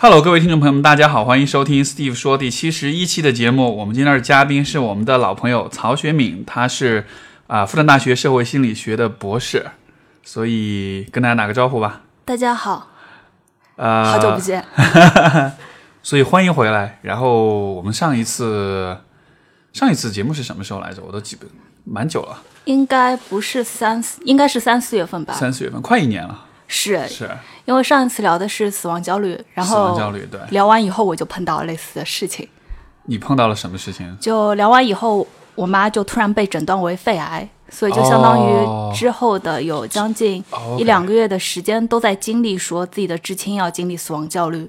Hello，各位听众朋友们，大家好，欢迎收听 Steve 说第七十一期的节目。我们今天的嘉宾是我们的老朋友曹学敏，他是啊复旦大学社会心理学的博士，所以跟大家打个招呼吧。大家好，呃，好久不见。所以欢迎回来。然后我们上一次上一次节目是什么时候来着？我都记不蛮久了，应该不是三四，应该是三四月份吧？三四月份，快一年了。是是因为上一次聊的是死亡焦虑，然后死亡后焦虑，对聊完以后我就碰到类似的事情。你碰到了什么事情？就聊完以后，我妈就突然被诊断为肺癌，所以就相当哦于之后的有将近哦一两个月的时间都在经历说自己的至亲要经历死亡焦虑，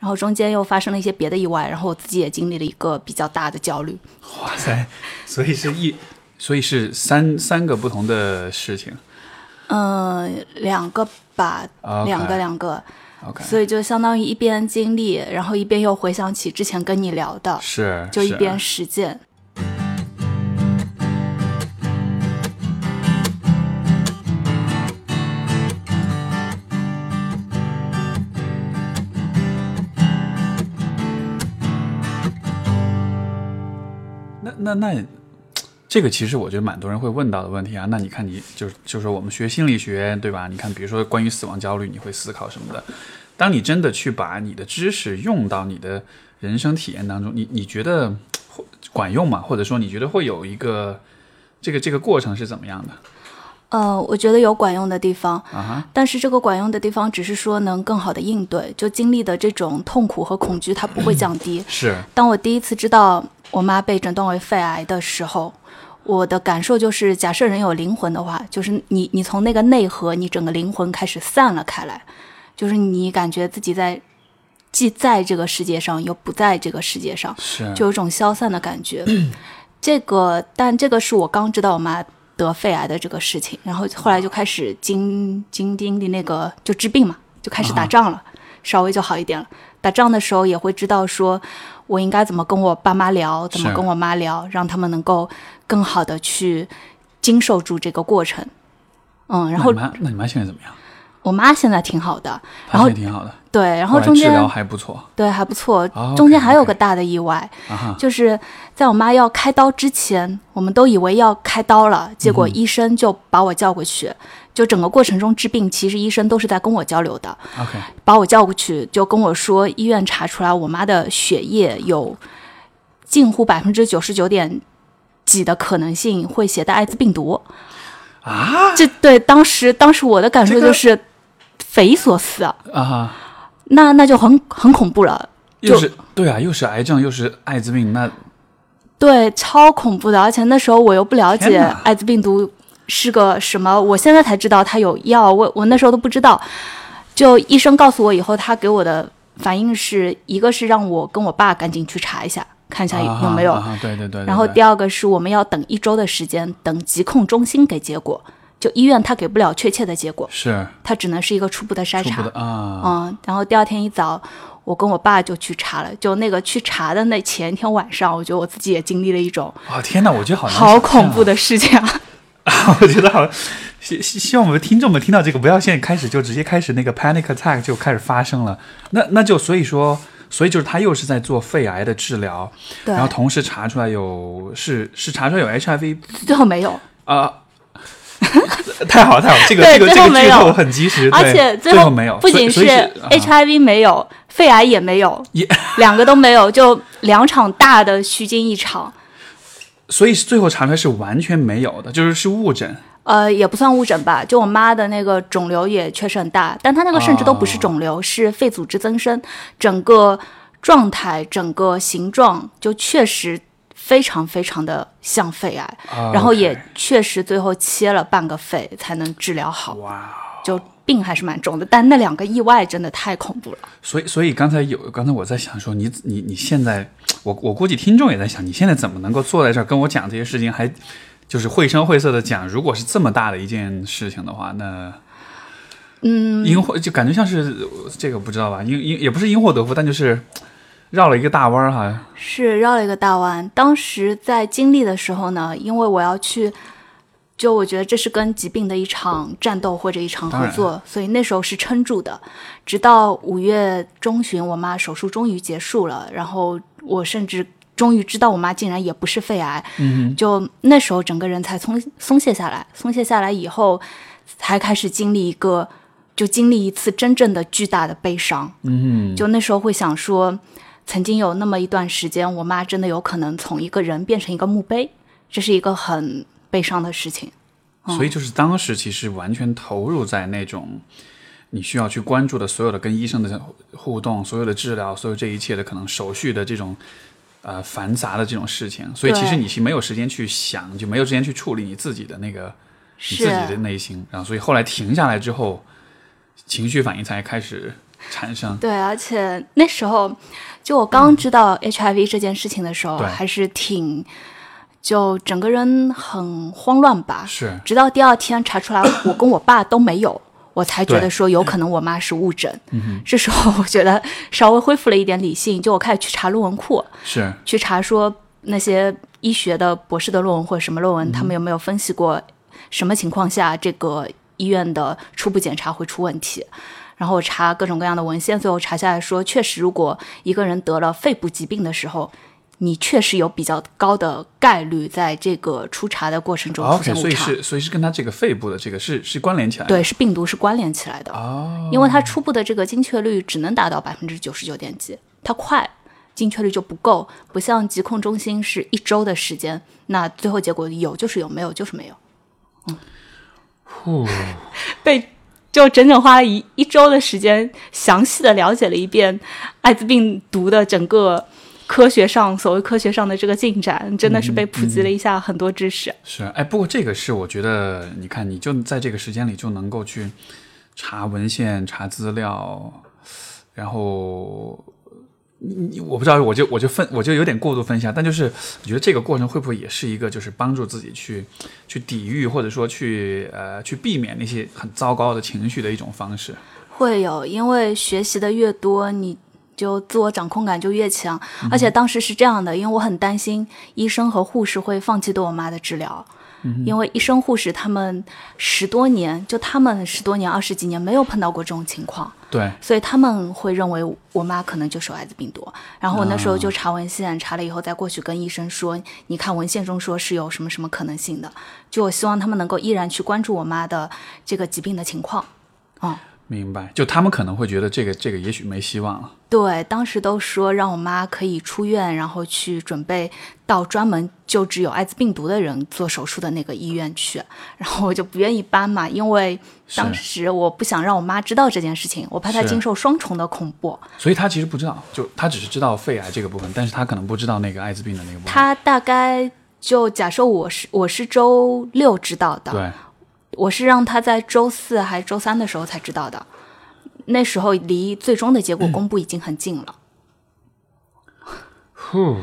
然后中间又发生了一些别的意外，然后我自己也经历了一个比较大的焦虑。哇塞，所以是一，所以是三三个不同的事情。嗯，两个吧两个两个。OK，所以就相当于一边经历，然后一边又回想起之前跟你聊的，是是就一边实践。那那那，这个其实我觉得蛮多人会问到的问题啊。那你看你，就是就是说我们学心理学，对吧？你看，比如说关于死亡焦虑，你会思考什么的？当你真的去把你的知识用到你的人生体验当中，你你觉得会管用吗？或者说你觉得会有一个这个这个过程是怎么样的呃，我觉得有管用的地方，啊哈？但是这个管用的地方只是说能更好的应对，就经历的这种痛苦和恐惧它不会降低。是当我第一次知道我妈被诊断为肺癌的时候，我的感受就是，假设人有灵魂的话，就是你你从那个内核，你整个灵魂开始散了开来，就是你感觉自己在既在这个世界上，又不在这个世界上，是，就有一种消散的感觉。这个，但这个是我刚知道我妈得肺癌的这个事情，然后后来就开始经经经历那个就治病嘛，就开始打仗了，稍微就好一点了。打仗的时候也会知道说，我应该怎么跟我爸妈聊，怎么跟我妈聊，让他们能够更好的去经受住这个过程。嗯，然后那你妈那你妈现在怎么样？我妈现在挺好的，然后挺好的，对，然后后中间来治疗还不错对还不错哦，中间还有个大的意外。就是在我妈要开刀之前，我们都以为要开刀了，结果医生就把我叫过去。就整个过程中治病，其实医生都是在跟我交流的，OK，把我叫过去就跟我说，医院查出来我妈的血液有近乎百分之九十九点几的可能性会携带艾滋病毒。啊？这对当时当时我的感受就是匪夷所思啊，啊，那那就很很恐怖了。又是对啊，又是癌症，又是艾滋病，那对，超恐怖的，而且那时候我又不了解艾滋病毒是个什么，我现在才知道它有药，我我那时候都不知道。就医生告诉我以后，他给我的反应是一个是让我跟我爸赶紧去查一下，看一下有没有，对对对对对然后第二个是我们要等一周的时间，等疾控中心给结果。就医院他给不了确切的结果，是他只能是一个初步的筛查。的啊，嗯，然后第二天一早，我跟我爸就去查了。就那个去查的那前一天晚上，我觉得我自己也经历了一种啊天哪，我觉得好难好恐怖的事情啊！啊！我觉得好，希希希望我们听众们听到这个，不要现在开始就直接开始那个 panic attack 就开始发生了。那那就所以说，所以就是他又是在做肺癌的治疗，对然，后同时查出来有是是查出来有 HIV 最后没有，啊。太好了，太好了！这个这个这个最后很及时，而且最后最没有，不仅是 HIV 没有，肺癌也没有，也两个都没有，就两场大的虚惊一场。所以最后查出来是完全没有的，就是是误诊。呃，也不算误诊吧，就我妈的那个肿瘤也确实很大，但她那个甚至都不是肿瘤，是肺组织增生，整个状态、整个形状就确实非常非常的像肺癌，啊然后也确实最后切了半个肺才能治疗好，哇，就病还是蛮重的，但那两个意外真的太恐怖了。所以所以刚才有刚才我在想说，你你你现在，我我估计听众也在想，你现在怎么能够坐在这儿跟我讲这些事情，还就是绘声绘色的讲，如果是这么大的一件事情的话，那。嗯，因祸就感觉像是这个不知道吧，因因也不是因祸得福，但就是绕了一个大弯儿哈。是绕了一个大弯。当时在经历的时候呢，因为我要去就我觉得这是跟疾病的一场战斗或者一场合作，所以那时候是撑住的。直到五月中旬，我妈手术终于结束了，然后我甚至终于知道我妈竟然也不是肺癌。嗯就那时候整个人才松松懈下来，松懈下来以后，才开始经历一个，就经历一次真正的巨大的悲伤。嗯就那时候会想说，曾经有那么一段时间，我妈真的有可能从一个人变成一个墓碑，这是一个很悲伤的事情。哼，所以就是当时其实完全投入在那种你需要去关注的所有的跟医生的互动、所有的治疗、所有这一切的可能手续的这种呃繁杂的这种事情，所以其实你是没有时间去想，就没有时间去处理你自己的那个你自己的内心，然后所以后来停下来之后，情绪反应才开始产生。对，而且那时候，就我刚知道 HIV 这件事情的时候，对。还是挺，就整个人很慌乱吧。是，直到第二天查出来我跟我爸都没有，我才觉得说有可能我妈是误诊。这时候我觉得稍微恢复了一点理性，就我开始去查论文库，是，去查说那些医学的博士的论文或者什么论文，他们有没有分析过什么情况下这个医院的初步检查会出问题。然后我查各种各样的文献，最后查下来说，确实，如果一个人得了肺部疾病的时候，你确实有比较高的概率在这个初查的过程中出现误差。所以是所以是跟他这个肺部的这个是是关联起来的。对，是病毒是关联起来的。哦，因为它初步的这个精确率只能达到百分之九十九点几，它快，精确率就不够，不像疾控中心是一周的时间，那最后结果有就是有，没有就是没有。嗯呼，被就整整花了一一周的时间，详细的了解了一遍艾滋病毒的整个科学上所谓科学上的这个进展，真的是被普及了一下很多知识。是，哎，不过这个是我觉得，你看，你就在这个时间里就能够去查文献、查资料，然后我不知道，我就我就分我就有点过度分享，但就是我觉得这个过程会不会也是一个就是帮助自己去去抵御或者说去呃去避免那些很糟糕的情绪的一种方式？会有，因为学习的越多，你就自我掌控感就越强。而且当时是这样的，因为我很担心医生和护士会放弃对我妈的治疗，因为医生护士他们十多年，就他们十多年、二十几年没有碰到过这种情况，对，所以他们会认为我妈可能就是有艾滋病毒。然后我那时候就查文献，查了以后再过去跟医生说，你看文献中说是有什么什么可能性的，就我希望他们能够依然去关注我妈的这个疾病的情况。明白。就他们可能会觉得这个这个也许没希望了。对，当时都说让我妈可以出院，然后去准备到专门救治有艾滋病毒的人做手术的那个医院去，然后我就不愿意搬嘛，因为当时我不想让我妈知道这件事情，我怕她经受双重的恐怖。所以她其实不知道，就她只是知道肺癌这个部分，但是她可能不知道那个艾滋病的那个部分。她大概就假设我是我是周六知道的，对，我是让他在周四还是周三的时候才知道的，那时候离最终的结果公布已经很近了，呼。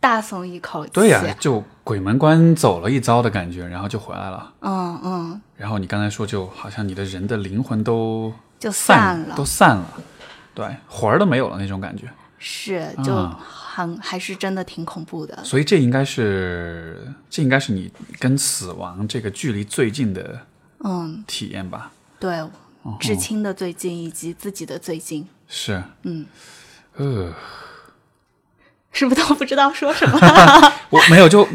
大松一口气。对呀、就鬼门关走了一遭的感觉，然后就回来了。嗯嗯，然后你刚才说，就好像你的人的灵魂都就散了都。散了，对，魂儿都没有了那种感觉。是，就啊很、还是真的挺恐怖的。所以这应该是，这应该是你跟死亡这个距离最近的嗯，体验吧？对，哦至亲的最近以及自己的最近，是，嗯，呃，是不是都不知道说什么？我没有就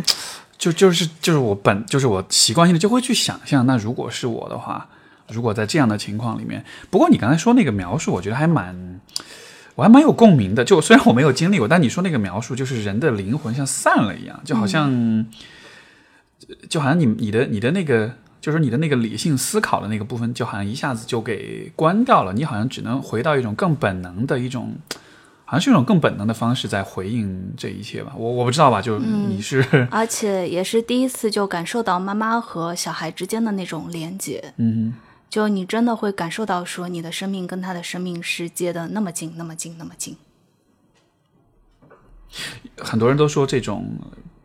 就就是就是我本就是我习惯性的就会去想象，那如果是我的话，如果在这样的情况里面，不过你刚才说那个描述，我觉得还蛮。我还蛮有共鸣的，就虽然我没有经历过，但你说那个描述，就是人的灵魂像散了一样，就好像，就好像你你的你的那个，就是你的那个理性思考的那个部分，就好像一下子就给关掉了，你好像只能回到一种更本能的一种，好像是一种更本能的方式在回应这一切吧。我我不知道吧，就你是，而且也是第一次就感受到妈妈和小孩之间的那种连接，嗯就你真的会感受到说你的生命跟他的生命是接的那么近，那么近，那么近。很多人都说这种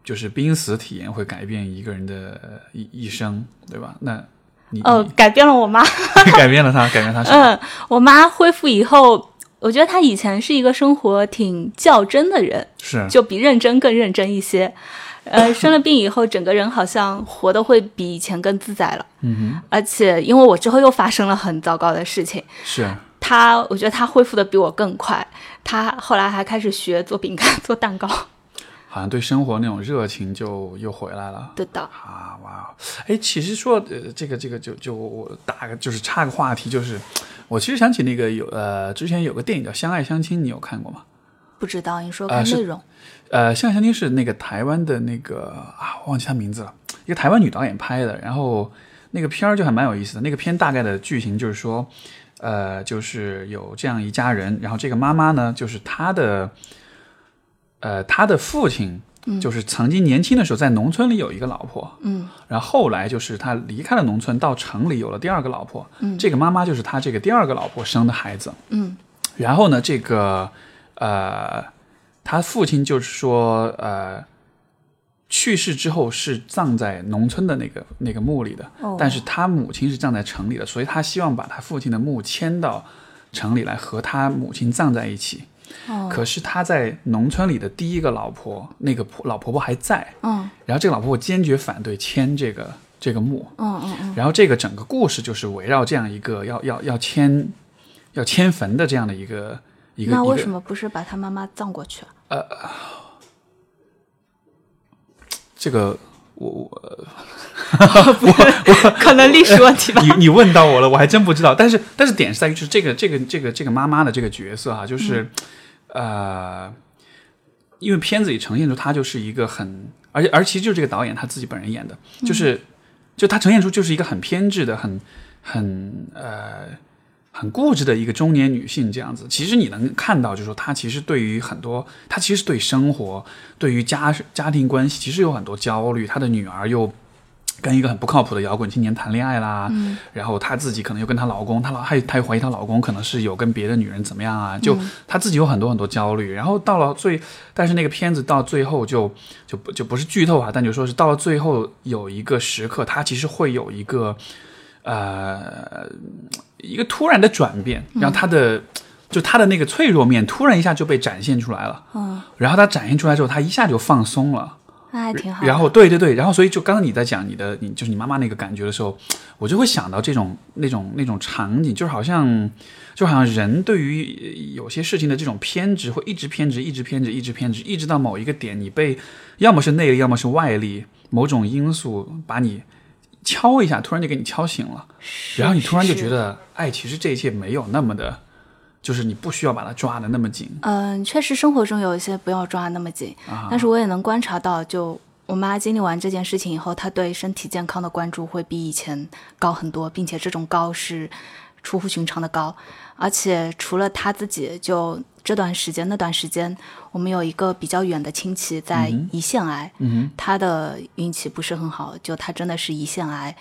就是濒死体验会改变一个人的一一生，对吧？那你呃，改变了我妈。改变了他，改变他？嗯，我妈恢复以后，我觉得她以前是一个生活挺较真的人，是，就比认真更认真一些。呃，生了病以后，整个人好像活得会比以前更自在了。嗯哼而且因为我之后又发生了很糟糕的事情，哼，是他我觉得他恢复的比我更快，他后来还开始学做饼干、做蛋糕。好像对生活那种热情就又回来了。对的，啊哇，哎，其实说呃，这个这个就就我打个就是插个话题，就是我其实想起那个有呃，之前有个电影叫《相爱相亲》，你有看过吗？不知道你说看内容，呃，《相爱相亲》是那个台湾的那个啊，忘记他名字了，一个台湾女导演拍的，然后那个片儿就还蛮有意思的。那个片大概的剧情就是说，呃，就是有这样一家人，然后这个妈妈呢，就是她的，呃，她的父亲。就是曾经年轻的时候在农村里有一个老婆，嗯，然后后来就是他离开了农村，到城里有了第二个老婆，嗯，这个妈妈就是他这个第二个老婆生的孩子，嗯，然后呢，这个呃，他父亲就是说呃，去世之后是葬在农村的那个那个墓里的，哦。但是他母亲是葬在城里的，所以他希望把他父亲的墓迁到城里来和他母亲葬在一起。哦，可是他在农村里的第一个老婆，那个婆老婆婆还在，嗯。然后这个老婆婆坚决反对迁这个这个墓，嗯嗯嗯，然后这个整个故事就是围绕这样一个要要要迁要迁坟的这样的一个一个一个那为什么不是把他妈妈葬过去啊？这个我我 我我可能历史问题吧。你你问到我了，我还真不知道。但是但是点是在于，就是这个这个这个这个妈妈的这个角色啊、就是、呃，因为片子里呈现出她就是一个很，而且而其实就是这个导演他自己本人演的，就是、就他呈现出就是一个很偏执的、很很呃很固执的一个中年女性这样子。其实你能看到，就是说她其实对于很多，她其实对生活、对于家家庭关系，其实有很多焦虑。她的女儿又。跟一个很不靠谱的摇滚青年谈恋爱啦，然后她自己可能又跟她老公，她老还她又怀疑她老公可能是有跟别的女人怎么样啊，就她自己有很多很多焦虑，然后到了最，但是那个片子到最后就就不就不是剧透啊，但就说是到了最后有一个时刻，她其实会有一个呃一个突然的转变，让他的、就他的那个脆弱面突然一下就被展现出来了，嗯，然后他展现出来之后，他一下就放松了。那还挺好。然后对对对，然后所以就刚刚你在讲你的你就是你妈妈那个感觉的时候，我就会想到这种那种那种场景，就是好像就好像人对于呃有些事情的这种偏执，会一直偏执，一直偏执，一直偏执，一直到某一个点，你被要么是内力，要么是外力某种因素把你敲一下，突然就给你敲醒了，然后你突然就觉得，哎，其实这一切没有那么的，就是你不需要把它抓的那么紧嗯，确实生活中有一些不要抓那么紧，啊。但是我也能观察到，就我妈经历完这件事情以后，她对身体健康的关注会比以前高很多，并且这种高是出乎寻常的高。而且除了他自己，就这段时间那段时间，我们有一个比较远的亲戚在胰腺癌，嗯他的运气不是很好，就他真的是胰腺癌，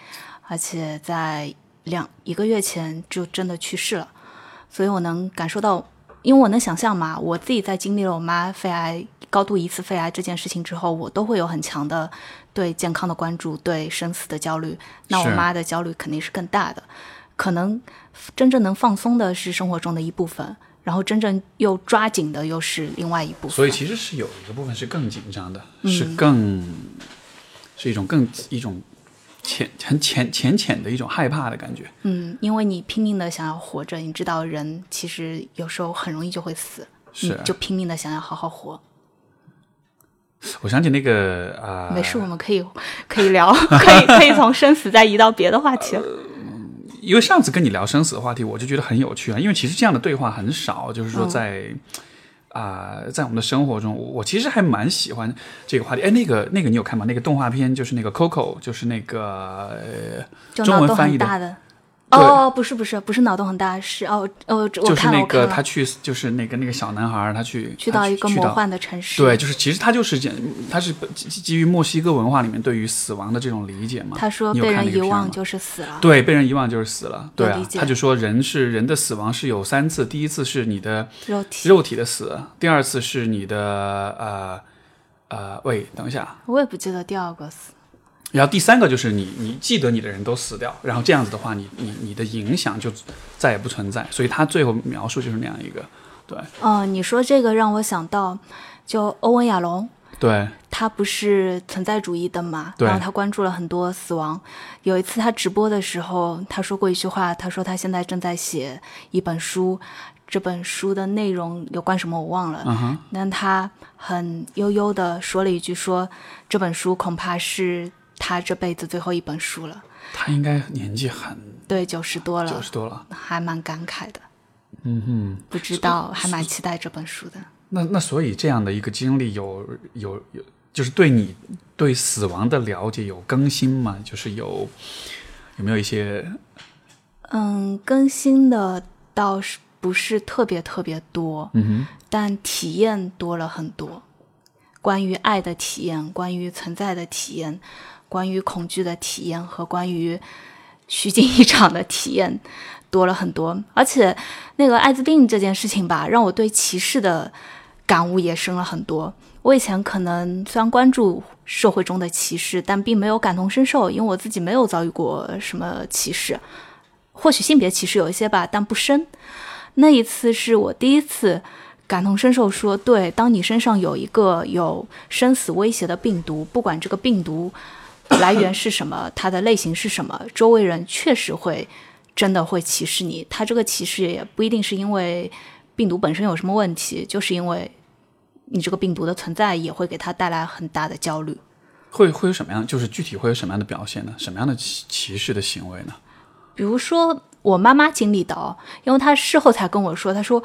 而且在两一个月前就真的去世了，所以我能感受到，因为我能想象嘛，我自己在经历了我妈肺癌高度疑似肺癌这件事情之后，我都会有很强的对健康的关注，对生死的焦虑，那我妈的焦虑肯定是更大的，可能真正能放松的是生活中的一部分。然后真正又抓紧的又是另外一部分，所以其实是有一个部分是更紧张的，嗯是更是一种更一种浅很浅浅浅的一种害怕的感觉。嗯，因为你拼命的想要活着，你知道人其实有时候很容易就会死，是你就拼命的想要好好活。我想起那个啊，没事，我们可以可以聊，可以可以从生死再移到别的话题了。因为上次跟你聊生死的话题，我就觉得很有趣啊。因为其实这样的对话很少，就是说在啊、在我们的生活中，我我其实还蛮喜欢这个话题。哎，那个那个你有看吗？那个动画片就是那个 Coco，就是那个中文翻译的哦，不是不是不是脑洞很大，是哦哦，我就是那个他去就是那个那个小男孩他去去到一个魔幻的城市，对，就是其实他就是讲，他是基基于墨西哥文化里面对于死亡的这种理解嘛。他说被人遗忘就是死了。对，被人遗忘就是死了。对他就说人是人的死亡是有三次，第一次是你的肉体，肉体的死，第二次是你的呃呃，喂，等一下，我也不记得第二个死。然后第三个就是你你记得你的人都死掉，然后这样子的话，你你你的影响就再也不存在。所以他最后描述就是那样一个，对，哦，你说这个让我想到，就欧文亚龙，对，他不是存在主义的嘛，然后他关注了很多死亡。有一次他直播的时候，他说过一句话，他说他现在正在写一本书，这本书的内容有关什么我忘了，嗯哼，但他很悠悠的说了一句说，这本书恐怕是他这辈子最后一本书了。他应该年纪很对，九十多了九了，十多了。还蛮感慨的。嗯哼，不知道，还蛮期待这本书的。那那所以这样的一个经历有有有，就是对你对死亡的了解有更新吗？就是有有没有一些嗯，更新的倒是不是特别特别多，嗯但体验多了很多。关于爱的体验，关于存在的体验，关于恐惧的体验和关于虚惊一场的体验多了很多。而且，那个艾滋病这件事情吧，让我对歧视的感悟也深了很多。我以前可能虽然关注社会中的歧视，但并没有感同身受，因为我自己没有遭遇过什么歧视。或许性别歧视有一些吧，但不深。那一次是我第一次感同身受说，对，当你身上有一个有生死威胁的病毒，不管这个病毒 来源是什么，它的类型是什么，周围人确实会真的会歧视你。他这个歧视也不一定是因为病毒本身有什么问题，就是因为你这个病毒的存在也会给他带来很大的焦虑。会会有什么样？就是具体会有什么样的表现呢？什么样的歧歧视的行为呢？比如说我妈妈经历的哦，因为她事后才跟我说，她说，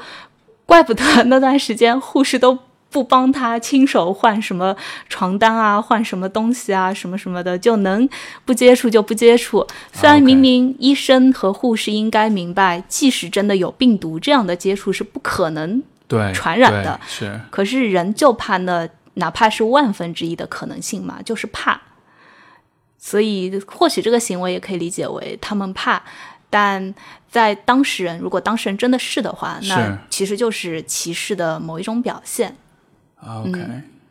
怪不得那段时间护士都不帮他亲手换什么床单啊，换什么东西啊，什么什么的，就能不接触就不接触。虽然明明医生和护士应该明白，即使真的有病毒，这样的接触是不可能对，传染的是可是人就怕那哪怕是万分之一的可能性嘛，就是怕。所以或许这个行为也可以理解为他们怕，但在当事人如果当事人真的是的话，那其实就是歧视的某一种表现。OK，、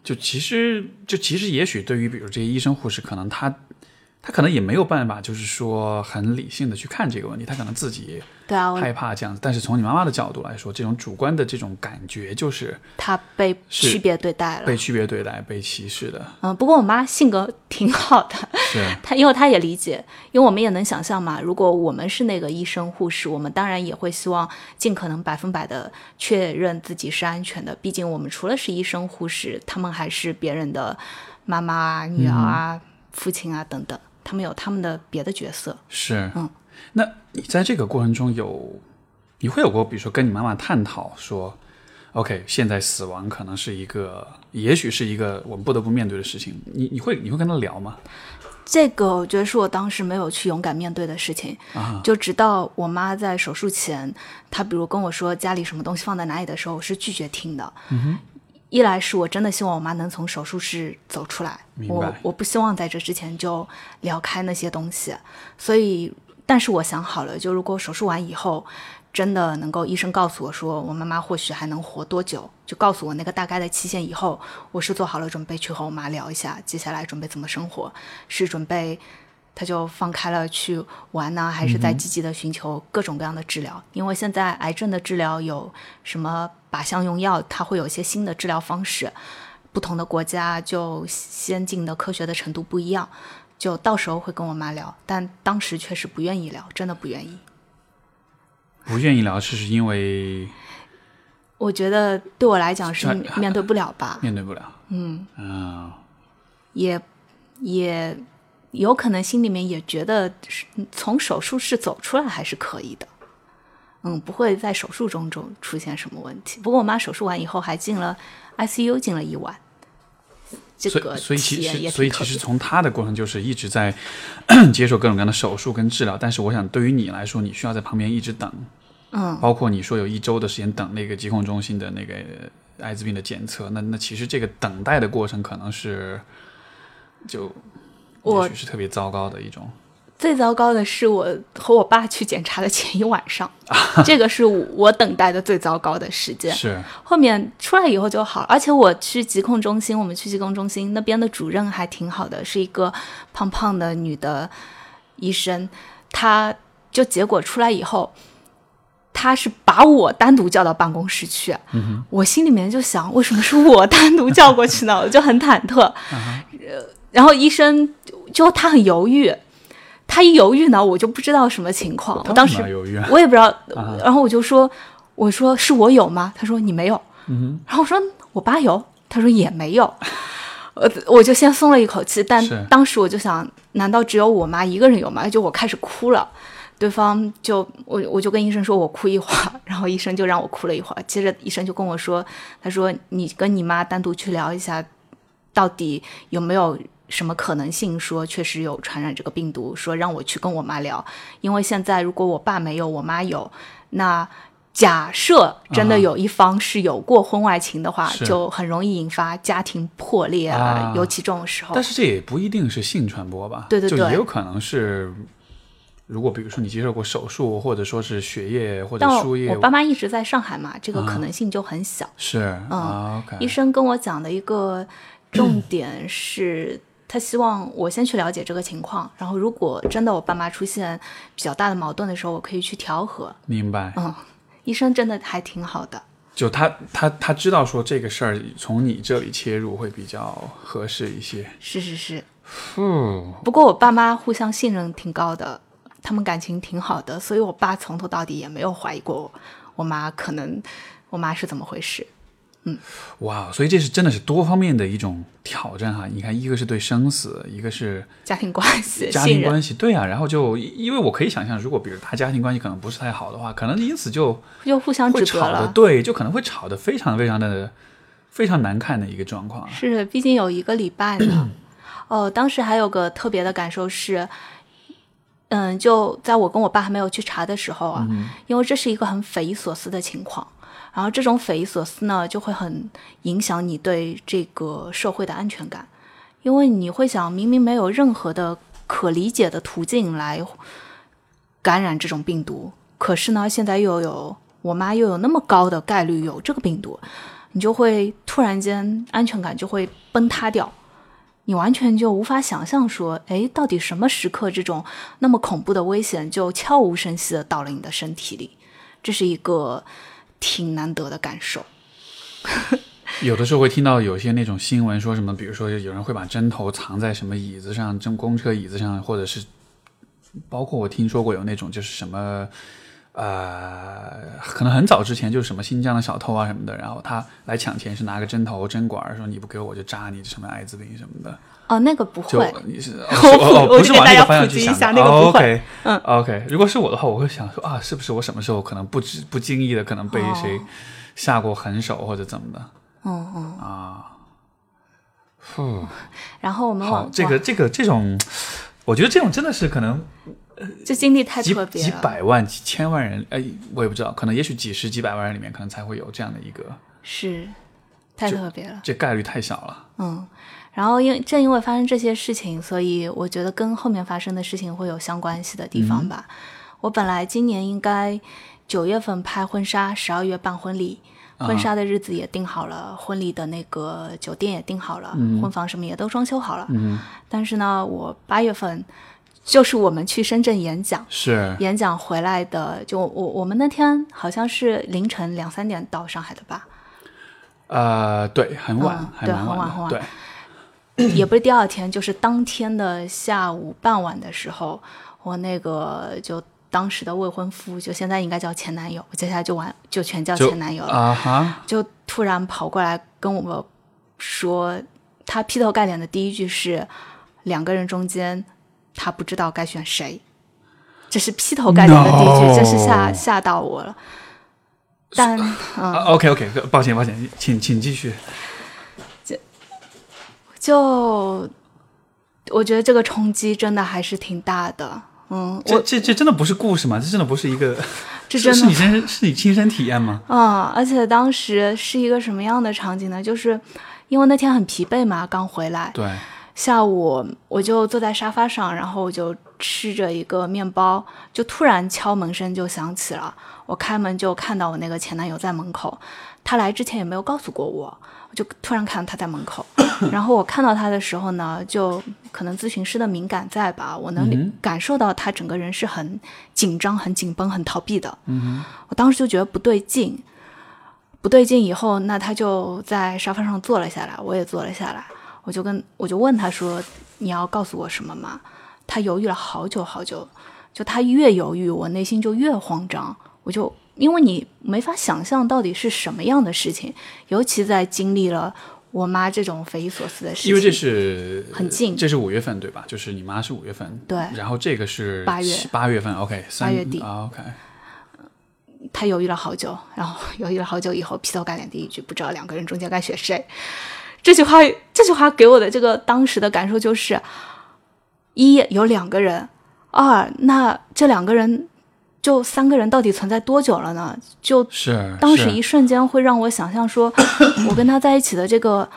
就其实就其实也许对于比如这些医生护士，可能他他可能也没有办法，就是说很理性的去看这个问题，他可能自己对啊，害怕这样子。但是从你妈妈的角度来说，这种主观的这种感觉就是她被区别对待了。被区别对待、被歧视的，嗯，不过我妈性格挺好的，是 她因为她也理解，因为我们也能想象嘛，如果我们是那个医生护士，我们当然也会希望尽可能百分百的确认自己是安全的。毕竟我们除了是医生护士，他们还是别人的妈妈啊、女儿啊、父亲啊等等，他们有他们的别的角色。是。嗯，那你在这个过程中有你会有过，比如说跟你妈妈探讨说，OK，现在死亡可能是一个，也许是一个我们不得不面对的事情。你你会你会跟她聊吗？这个我觉得是我当时没有去勇敢面对的事情，啊就直到我妈在手术前，她比如跟我说家里什么东西放在哪里的时候，我是拒绝听的。嗯一来是我真的希望我妈能从手术室走出来，我我不希望在这之前就聊开那些东西，所以，但是我想好了，就如果手术完以后。真的能够医生告诉我说我妈妈或许还能活多久，就告诉我那个大概的期限以后，我是做好了准备去和我妈聊一下接下来准备怎么生活，是准备她就放开了去玩呢，还是在积极的寻求各种各样的治疗？因为现在癌症的治疗有什么靶向用药，它会有一些新的治疗方式，不同的国家就先进的科学的程度不一样。就到时候会跟我妈聊，但当时确实不愿意聊，真的不愿意。不愿意聊，是是因为我觉得对我来讲是这面对不了吧，面对不了。嗯，啊，也也有可能心里面也觉得是从手术室走出来还是可以的，嗯，不会在手术中中出现什么问题。不过我妈手术完以后还进了 ICU，进了一晚，这个所以所以其实所以其实从他的过程就是一直在 接受各种各样的手术跟治疗，但是我想对于你来说，你需要在旁边一直等，嗯，包括你说有一周的时间等那个疾控中心的那个艾滋病的检测，那那其实这个等待的过程可能是就我也许是特别糟糕的一种。最糟糕的是我和我爸去检查的前一晚上，这个是我等待的最糟糕的时间。是后面出来以后就好，而且我去疾控中心，我们去疾控中心那边的主任还挺好的，是一个胖胖的女的医生，她就结果出来以后，她是把我单独叫到办公室去，我心里面就想，为什么是我单独叫过去呢？我就很忐忑。呃然后医生就他很犹豫，他一犹豫呢，我就不知道什么情况。我当时？我也不知道，啊然后我就说，我说是我有吗？他说你没有。嗯然后我说我爸有，他说也没有。呃，我就先松了一口气，但当时我就想，难道只有我妈一个人有吗？就我开始哭了，对方就我我就跟医生说我哭一会儿，然后医生就让我哭了一会儿，接着医生就跟我说，他说你跟你妈单独去聊一下，到底有没有什么可能性说确实有传染这个病毒，说让我去跟我妈聊，因为现在如果我爸没有，我妈有，那。假设真的啊有一方是有过婚外情的话，是就很容易引发家庭破裂啊，啊尤其这种时候。但是这也不一定是性传播吧？对对对对也有可能是，如果比如说你接受过手术，或者说是血液或者输液，我爸妈一直在上海嘛，这个啊可能性就很小。是啊，OK，医生跟我讲的一个重点是，他希望我先去了解这个情况，然后如果真的我爸妈出现比较大的矛盾的时候，我可以去调和。明白。嗯，医生真的还挺好的。就他他他知道说这个事儿从你这里切入会比较合适一些。是是是，嗯，不过我爸妈互相信任挺高的，他们感情挺好的，所以我爸从头到底也没有怀疑过我我妈可能我妈是怎么回事。哇，所以这是真的是多方面的一种挑战哈。你看，一个是对生死，一个是家庭关系、家庭关系，对啊。然后就因为我可以想象，如果比如他家庭关系可能不是太好的话，可能因此就就互相会吵的，指责了。对，就可能会吵得非常非常的非常难看的一个状况啊。是，毕竟有一个礼拜呢。哦，当时还有个特别的感受是，嗯，就在我跟我爸还没有去查的时候啊，因为这是一个很匪夷所思的情况，然后这种匪夷所思呢，就会很影响你对这个社会的安全感，因为你会想，明明没有任何的可理解的途径来感染这种病毒，可是呢，现在又有我妈又有那么高的概率有这个病毒，你就会突然间安全感就会崩塌掉，你完全就无法想象说，哎，到底什么时刻这种那么恐怖的危险就悄无声息的到了你的身体里，这是一个挺难得的感受。有的时候会听到有些那种新闻说什么，比如说有人会把针头藏在什么椅子上，正公车椅子上，或者是包括我听说过有那种就是什么。呃，可能很早之前就是什么新疆的小偷啊什么的，然后他来抢钱是拿个针头针管，说你不给我就扎你什么艾滋病什么的。哦，那个不会，我哦哦我不是往那个就给大家方向去想的普及一下那个不会 OK，嗯，OK。如果是我的话，我会想说啊，是不是我什么时候可能不知不经意的可能被谁下过狠手或者怎么的嗯嗯。啊？呼，然后我们这个这个这种，我觉得这种真的是可能往这经历太特别了，几百万、几千万人，哎，我也不知道，可能也许几十几百万人里面可能才会有这样的一个，是太特别了。这概率太小了。嗯，然后因正因为发生这些事情，所以我觉得跟后面发生的事情会有相关系的地方吧。我本来今年应该九月份拍婚纱，十二月办婚礼，婚纱的日子也定好了，婚礼的那个酒店也定好了，婚房什么也都装修好了。嗯，但是呢，我八月份就是我们去深圳演讲。是演讲回来的，就我我们那天好像是凌晨两三点到上海的吧，呃，对，很晚，嗯还对蛮晚的，很晚很晚。对，也不是第二天，就是当天的下午傍晚的时候，我那个就当时的未婚夫，就现在应该叫前男友，我接下来就完就全叫前男友了，啊哈，就突然跑过来跟我说，他劈头盖脸的第一句是两个人中间他不知道该选谁，这是劈头盖脸的第一句 No 真是吓吓到我了。但嗯，啊，OK OK，抱歉抱歉，请请继续。就我觉得这个冲击真的还是挺大的。嗯，这这这真的不是故事吗？这真的不是一个，这真的是你真身是你亲身体验吗？嗯，而且当时是一个什么样的场景呢？就是因为那天很疲惫嘛，刚回来，对，下午我就坐在沙发上，然后我就吃着一个面包，就突然敲门声就响起了。我开门就看到我那个前男友在门口，他来之前也没有告诉过我，我就突然看到他在门口，然后我看到他的时候呢，就可能咨询师的敏感在吧，我能嗯感受到他整个人是很紧张、很紧绷、很逃避的。嗯我当时就觉得不对劲，不对劲以后，那他就在沙发上坐了下来，我也坐了下来，我就跟我就问他说：“你要告诉我什么吗？”他犹豫了好久好久，就他越犹豫，我内心就越慌张，我就因为你没法想象到底是什么样的事情，尤其在经历了我妈这种匪夷所思的事情，因为这是很近这是五月份对吧？就是你妈是五月份，对然后这个是八月七八月份，OK，三八月底啊，OK，他犹豫了好久，然后犹豫了好久以后，劈头盖脸第一句不知道两个人中间该选谁。这句话，这句话给我的这个当时的感受就是：一有两个人，二那这两个人就三个人到底存在多久了呢？就是当时一瞬间会让我想象说，我跟他在一起的这个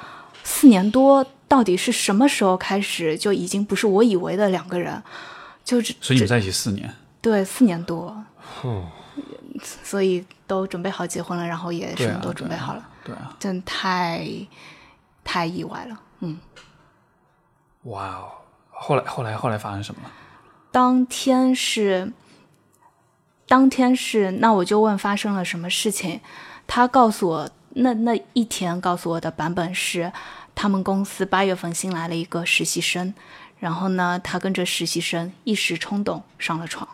四年多，到底是什么时候开始就已经不是我以为的两个人？就是所以你们在一起四年，对四年多，哦，所以都准备好结婚了，然后也什么都准备好了，对啊，真太太意外了。嗯，哇哦，后来后来后来发生什么了？当天是，当天是，那我就问发生了什么事情，他告诉我，那那一天告诉我的版本是，他们公司八月份新来了一个实习生，然后呢，他跟着实习生一时冲动上了床，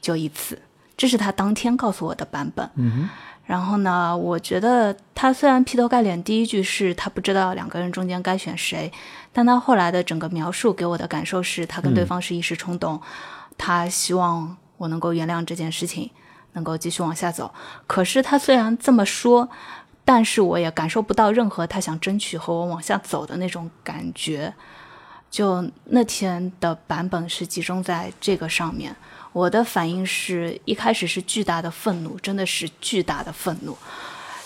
就一次，这是他当天告诉我的版本。嗯然后呢，我觉得他虽然劈头盖脸第一句是他不知道两个人中间该选谁，但他后来的整个描述给我的感受是他跟对方是一时冲动，他希望我能够原谅这件事情，能够继续往下走。可是他虽然这么说，但是我也感受不到任何他想争取和我往下走的那种感觉。就那天的版本是集中在这个上面，我的反应是一开始是巨大的愤怒，真的是巨大的愤怒，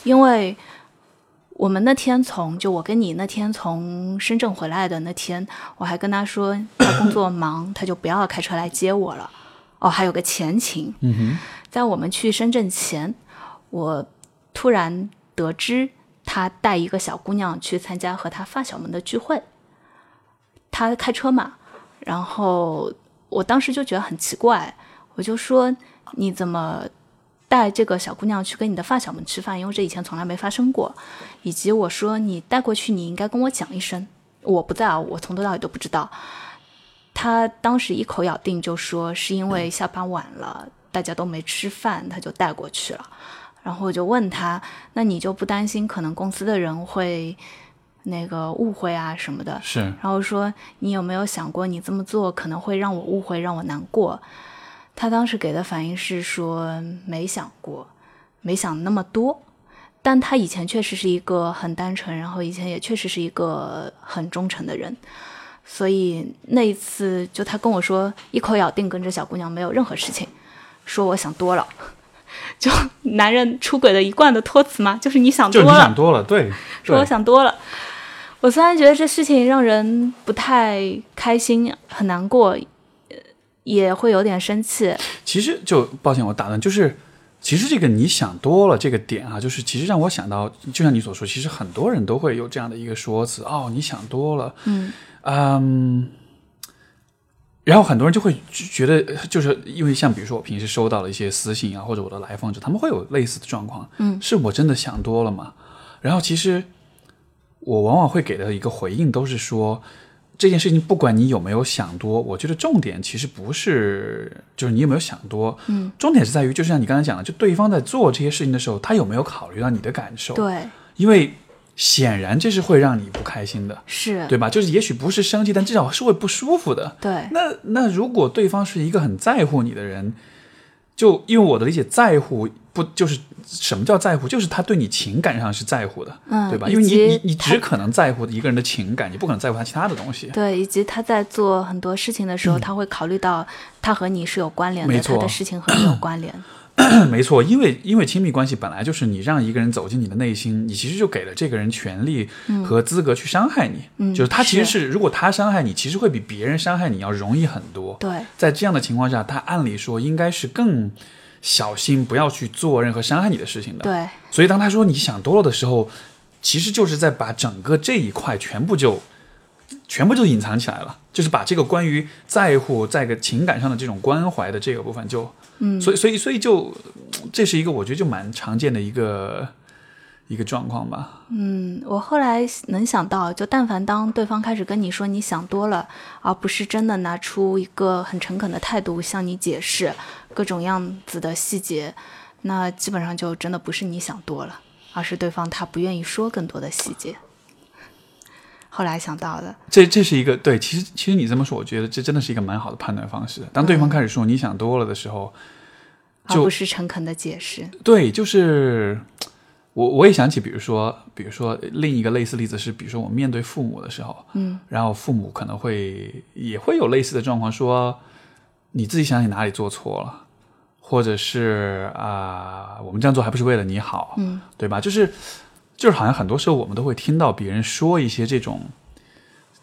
因为我们那天从就我跟你那天从深圳回来的那天，我还跟他说他工作忙，他就不要开车来接我了。哦，还有个前情，嗯哼，在我们去深圳前，我突然得知他带一个小姑娘去参加和他发小们的聚会。他开车嘛，然后我当时就觉得很奇怪，我就说你怎么带这个小姑娘去跟你的发小们吃饭？因为这以前从来没发生过，以及我说你带过去，你应该跟我讲一声，我不在啊，我从头到尾都不知道。他当时一口咬定就说是因为下班晚了，大家都没吃饭，他就带过去了。然后我就问他，那你就不担心可能公司的人会那个误会啊什么的？是然后说你有没有想过你这么做可能会让我误会，让我难过？他当时给的反应是说没想过，没想那么多。但他以前确实是一个很单纯，然后以前也确实是一个很忠诚的人，所以那一次就他跟我说一口咬定跟这小姑娘没有任何事情，说我想多了，就男人出轨的一贯的托词嘛，就是你想多了，就你想多了，对，说我，想多了。我虽然觉得这事情让人不太开心，很难过，呃也会有点生气。其实就抱歉我打断，就是其实这个你想多了这个点啊，就是其实让我想到，就像你所说，其实很多人都会有这样的一个说辞哦，你想多了，嗯嗯，然后很多人就会觉得，就是因为像比如说我平时收到了一些私信啊，或者我的来访者，他们会有类似的状况，嗯，是我真的想多了吗？然后其实我往往会给的一个回应都是说，这件事情不管你有没有想多，我觉得重点其实不是就是你有没有想多，嗯，重点是在于就是像你刚才讲的，就对方在做这些事情的时候，他有没有考虑到你的感受？，对，因为显然这是会让你不开心的。是，对吧？就是也许不是生气，但至少是会不舒服的。对，那那如果对方是一个很在乎你的人，就因为我的理解，在乎不就是什么叫在乎？就是他对你情感上是在乎的，嗯，对吧？因为你你你只可能在乎一个人的情感，你不可能在乎他其他的东西。对，以及他在做很多事情的时候，他会考虑到他和你是有关联的，嗯没错他的事情和你有关联。没错，因为因为亲密关系本来就是你让一个人走进你的内心，你其实就给了这个人权利和资格去伤害你。嗯就是他其实是是，如果他伤害你，其实会比别人伤害你要容易很多。对，在这样的情况下，他按理说应该是更小心，不要去做任何伤害你的事情的。对，所以当他说你想多了的时候，其实就是在把整个这一块全部就全部就隐藏起来了，就是把这个关于在乎在个情感上的这种关怀的这个部分就，嗯，所以所以所以就这是一个我觉得就蛮常见的一个一个状况吧。嗯，我后来能想到，就但凡当对方开始跟你说你想多了，而不是真的拿出一个很诚恳的态度向你解释各种样子的细节，那基本上就真的不是你想多了，而是对方他不愿意说更多的细节。后来想到的，这这是一个对，其实其实你这么说，我觉得这真的是一个蛮好的判断方式。当对方开始说你想多了的时候，就不是诚恳的解释。对，就是我我也想起，比如说，比如说另一个类似例子是，比如说我面对父母的时候，嗯，然后父母可能会也会有类似的状况，说你自己想想哪里做错了，或者是啊、我们这样做还不是为了你好，嗯，对吧？就是就是好像很多时候我们都会听到别人说一些这种。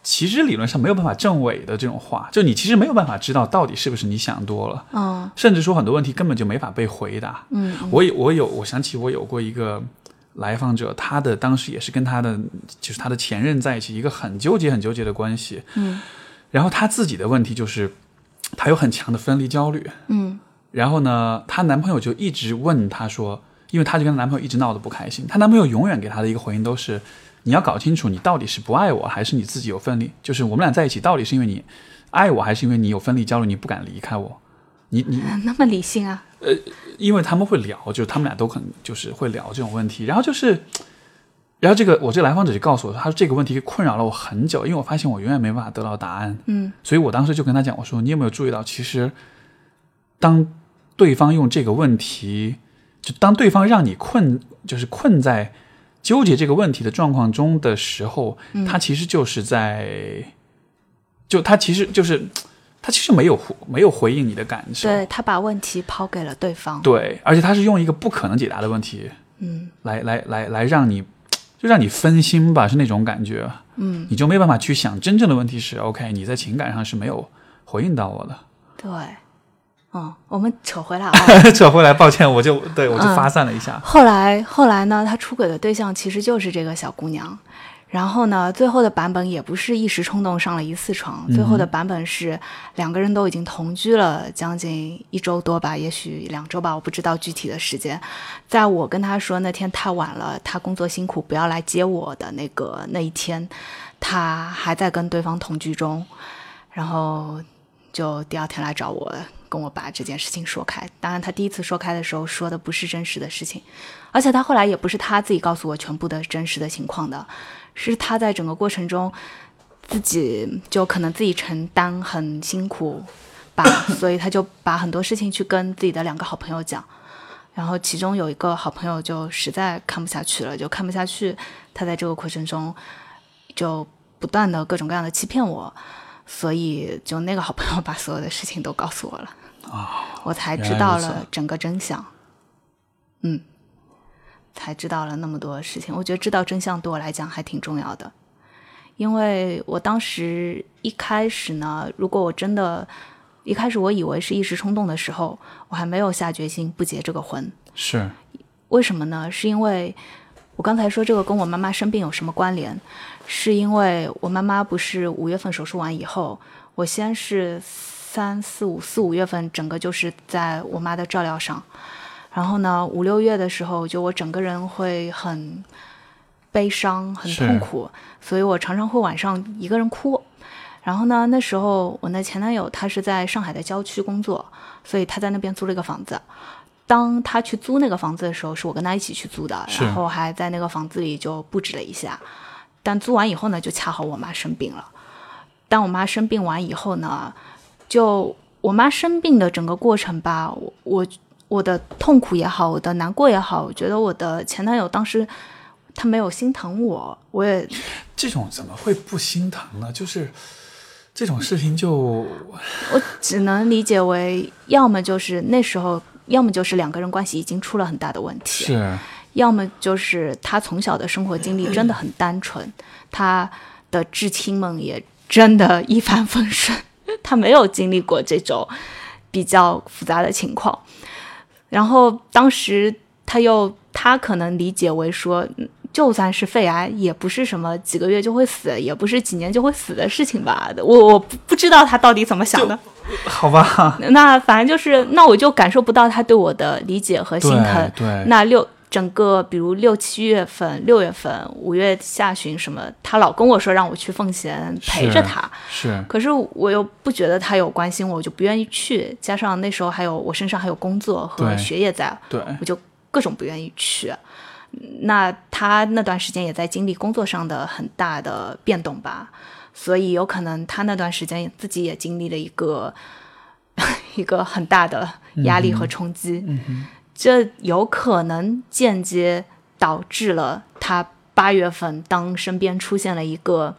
其实理论上没有办法证伪的这种话，就你其实没有办法知道到底是不是你想多了，嗯甚至说很多问题根本就没法被回答。嗯我有我有，我想起我有过一个来访者，他的当时也是跟他的就是他的前任在一起，一个很纠结很纠结的关系。嗯然后他自己的问题就是，他有很强的分离焦虑。嗯然后呢，她男朋友就一直问她说，因为她就跟她男朋友一直闹得不开心，她男朋友永远给她的一个回应都是，你要搞清楚你到底是不爱我，还是你自己有分离，就是我们俩在一起到底是因为你爱我，还是因为你有分离焦虑，你不敢离开我。你你 那么理性啊？呃因为他们会聊，就是他们俩都可能就是会聊这种问题，然后就是，然后这个我这个来访者就告诉我说，他说这个问题困扰了我很久，因为我发现我永远没办法得到答案，嗯所以我当时就跟他讲，我说你有没有注意到，其实当对方用这个问题，就当对方让你困，就是困在纠结这个问题的状况中的时候，他其实就是在，就他其实就是。他其实没有回没有回应你的感受，对他把问题抛给了对方。对，而且他是用一个不可能解答的问题嗯来来来来让你，就让你分心吧，是那种感觉，嗯，你就没办法去想真正的问题是 OK，你在情感上是没有回应到我的。对，嗯，我们扯回来啊。扯回来，抱歉，我就对我就嗯发散了一下。后来后来呢，他出轨的对象其实就是这个小姑娘。然后呢，最后的版本也不是一时冲动上了一次床，最后的版本是两个人都已经同居了将近一周多吧，也许两周吧，我不知道具体的时间。在我跟他说那天太晚了，他工作辛苦，不要来接我的那个那一天，他还在跟对方同居中，然后就第二天来找我，跟我把这件事情说开。当然，他第一次说开的时候说的不是真实的事情，而且他后来也不是他自己告诉我全部的真实的情况的，是他在整个过程中自己就可能自己承担很辛苦吧，所以他就把很多事情去跟自己的两个好朋友讲。然后其中有一个好朋友就实在看不下去了，就看不下去，他在这个过程中就不断的各种各样的欺骗我，所以就那个好朋友把所有的事情都告诉我了，我才知道了整个真相。嗯，才知道了那么多事情。我觉得知道真相对我来讲还挺重要的，因为我当时一开始呢，如果我真的，一开始我以为是一时冲动的时候，我还没有下决心不结这个婚。是，为什么呢？是因为我刚才说这个跟我妈妈生病有什么关联？是因为我妈妈不是五月份手术完以后，我先是三四五四五月份整个就是在我妈的照料上，然后呢五六月的时候，就我整个人会很悲伤、很痛苦，所以我常常会晚上一个人哭。然后呢，那时候我那前男友他是在上海的郊区工作，所以他在那边租了一个房子。当他去租那个房子的时候，是我跟他一起去租的，然后还在那个房子里就布置了一下。但租完以后呢，就恰好我妈生病了。当我妈生病完以后呢，就我妈生病的整个过程吧，我我我的痛苦也好，我的难过也好，我觉得我的前男友当时他没有心疼我，我也这种怎么会不心疼呢？就是这种事情就我只能理解为，要么就是那时候，要么就是两个人关系已经出了很大的问题，是要么就是他从小的生活经历真的很单纯，他的至亲们也真的一帆风顺，他没有经历过这种比较复杂的情况。然后当时他又他可能理解为说，嗯就算是肺癌，也不是什么几个月就会死，也不是几年就会死的事情吧。我我不不知道他到底怎么想的。好吧，那反正就是，那我就感受不到他对我的理解和心疼对。对，那六整个，比如六七月份、六月份、五月下旬什么，他老跟我说让我去奉贤陪着他，是可是我又不觉得他有关心我，我就不愿意去。加上那时候还有我身上还有工作和学业在，对，我就各种不愿意去。那他那段时间也在经历工作上的很大的变动吧，所以有可能他那段时间自己也经历了一个 一个很大的压力和冲击，这有可能间接导致了他八月份当身边出现了一个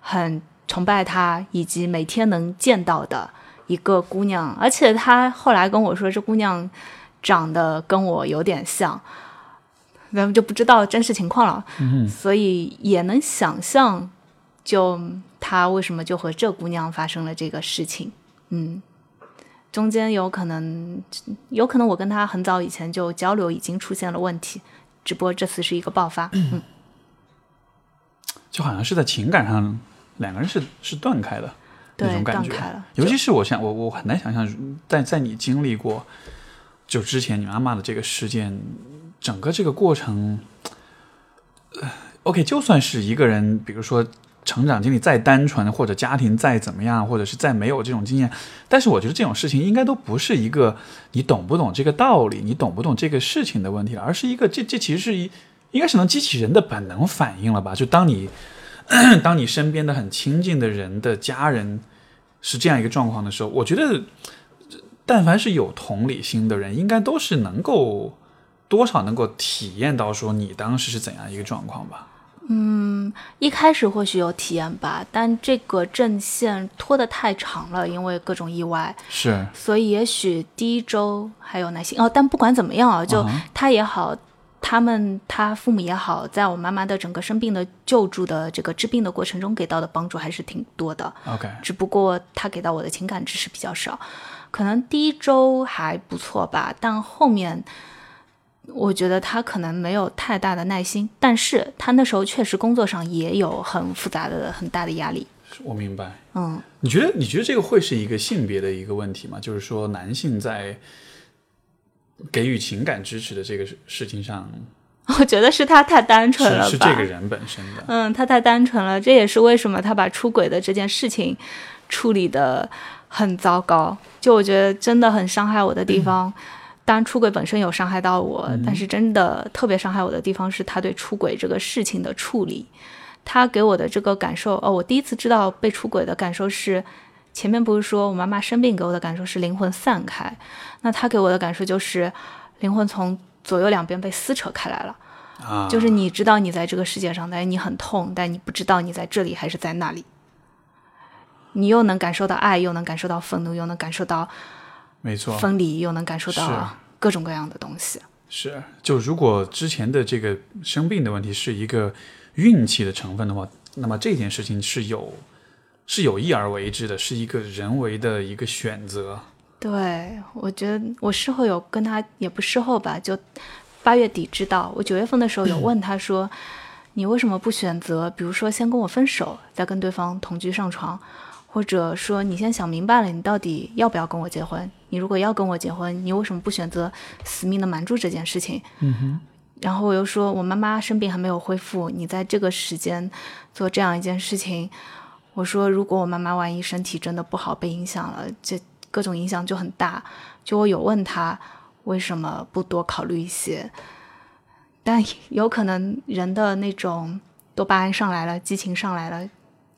很崇拜他以及每天能见到的一个姑娘，而且他后来跟我说，这姑娘长得跟我有点像。咱们就不知道真实情况了，嗯所以也能想象，就他为什么就和这姑娘发生了这个事情，嗯，中间有可能，有可能我跟他很早以前就交流已经出现了问题，只不过这次是一个爆发，嗯，就好像是在情感上两个人是是断开的那对，种感觉。断开了，尤其是我想我我很难想象，在在你经历过就之前你妈妈的这个事件，整个这个过程、呃、，OK，就算是一个人，比如说成长经历再单纯，或者家庭再怎么样，或者是再没有这种经验，但是我觉得这种事情应该都不是一个你懂不懂这个道理，你懂不懂这个事情的问题了，而是一个这这其实是一应该是能激起人的本能反应了吧？就当你当你身边的很亲近的人的家人是这样一个状况的时候，我觉得，但凡是有同理心的人，应该都是能够多少能够体验到说你当时是怎样一个状况吧。嗯一开始或许有体验吧，但这个阵线拖得太长了，因为各种意外，是，所以也许第一周还有耐心哦。但不管怎么样啊，就他也好，他们他父母也好，在我妈妈的整个生病的救助的这个治病的过程中给到的帮助还是挺多的。OK，只不过他给到我的情感支持比较少，可能第一周还不错吧，但后面我觉得他可能没有太大的耐心，但是他那时候确实工作上也有很复杂的、很大的压力。我明白。嗯，你觉得你觉得这个会是一个性别的一个问题吗？就是说男性在给予情感支持的这个事事情上，我觉得是他太单纯了吧？是是这个人本身的。嗯，他太单纯了，这也是为什么他把出轨的这件事情处理的很糟糕。就我觉得真的很伤害我的地 方，当然出轨本身有伤害到我，但是真的特别伤害我的地方是他对出轨这个事情的处理。他给我的这个感受，哦，我第一次知道被出轨的感受是，前面不是说我妈妈生病给我的感受是灵魂散开，那他给我的感受就是灵魂从左右两边被撕扯开来了。啊，就是你知道你在这个世界上，但是你很痛，但你不知道你在这里还是在那里。你又能感受到爱，又能感受到愤怒，又能感受到没错，分离，又能感受到各种各样的东西。是，就如果之前的这个生病的问题是一个运气的成分的话，那么这件事情是有是有意而为之的，是一个人为的一个选择。对，我觉得我事后有跟他，也不事后吧，就八月底知道，我九月份的时候有问他说，你为什么不选择，比如说先跟我分手，再跟对方同居上床，或者说你先想明白了，你到底要不要跟我结婚？你如果要跟我结婚，你为什么不选择死命的瞒住这件事情？嗯哼，然后我又说，我妈妈生病还没有恢复，你在这个时间做这样一件事情，我说如果我妈妈万一身体真的不好被影响了，这各种影响就很大。就我有问他为什么不多考虑一些，但 有可能人的那种多巴胺上来了，激情上来了，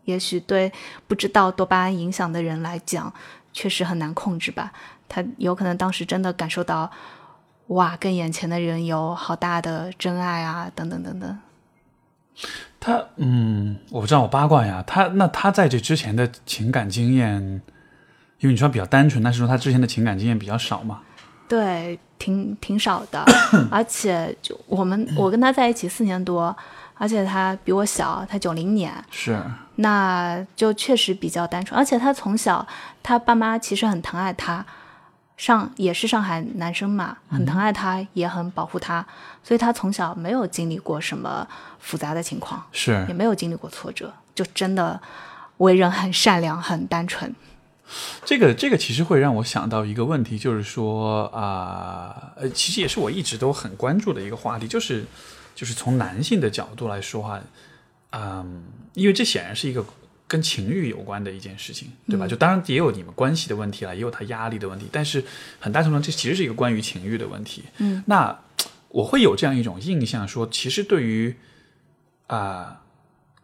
也许对不知道多巴胺影响的人来讲，确实很难控制吧。他有可能当时真的感受到。哇，跟眼前的人有好大的真爱啊，等等等等。他嗯，我不知道，我八卦呀。他那他在这之前的情感经验，因为你说比较单纯，但是说他之前的情感经验比较少嘛。对，挺挺少的，而且就我们我跟他在一起四年多，而且他比我小，他九零年，是，那就确实比较单纯。而且他从小，他爸妈其实很疼爱他，上也是上海男生嘛，很疼爱他，也很保护他，所以他从小没有经历过什么复杂的情况，是也没有经历过挫折，就真的为人很善良、很单纯。这个这个其实会让我想到一个问题，就是说啊，呃，其实也是我一直都很关注的一个话题，就是就是从男性的角度来说话，嗯，因为这显然是一个跟情欲有关的一件事情，对吧？就当然也有你们关系的问题了，也有他压力的问题，但是很大程度上这其实是一个关于情欲的问题。嗯，那我会有这样一种印象，说其实对于啊、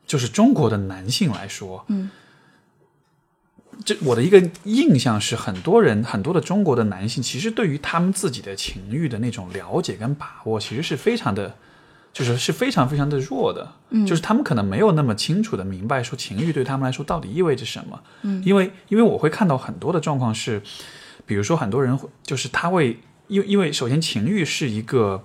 就是中国的男性来说，嗯。这我的一个印象是，很多人很多的中国的男性，其实对于他们自己的情欲的那种了解跟把握，其实是非常的，就是是非常非常的弱的。嗯就是他们可能没有那么清楚的明白说情欲对他们来说到底意味着什么。嗯因为因为我会看到很多的状况是，比如说很多人会就是他会因为因为首先情欲是一个。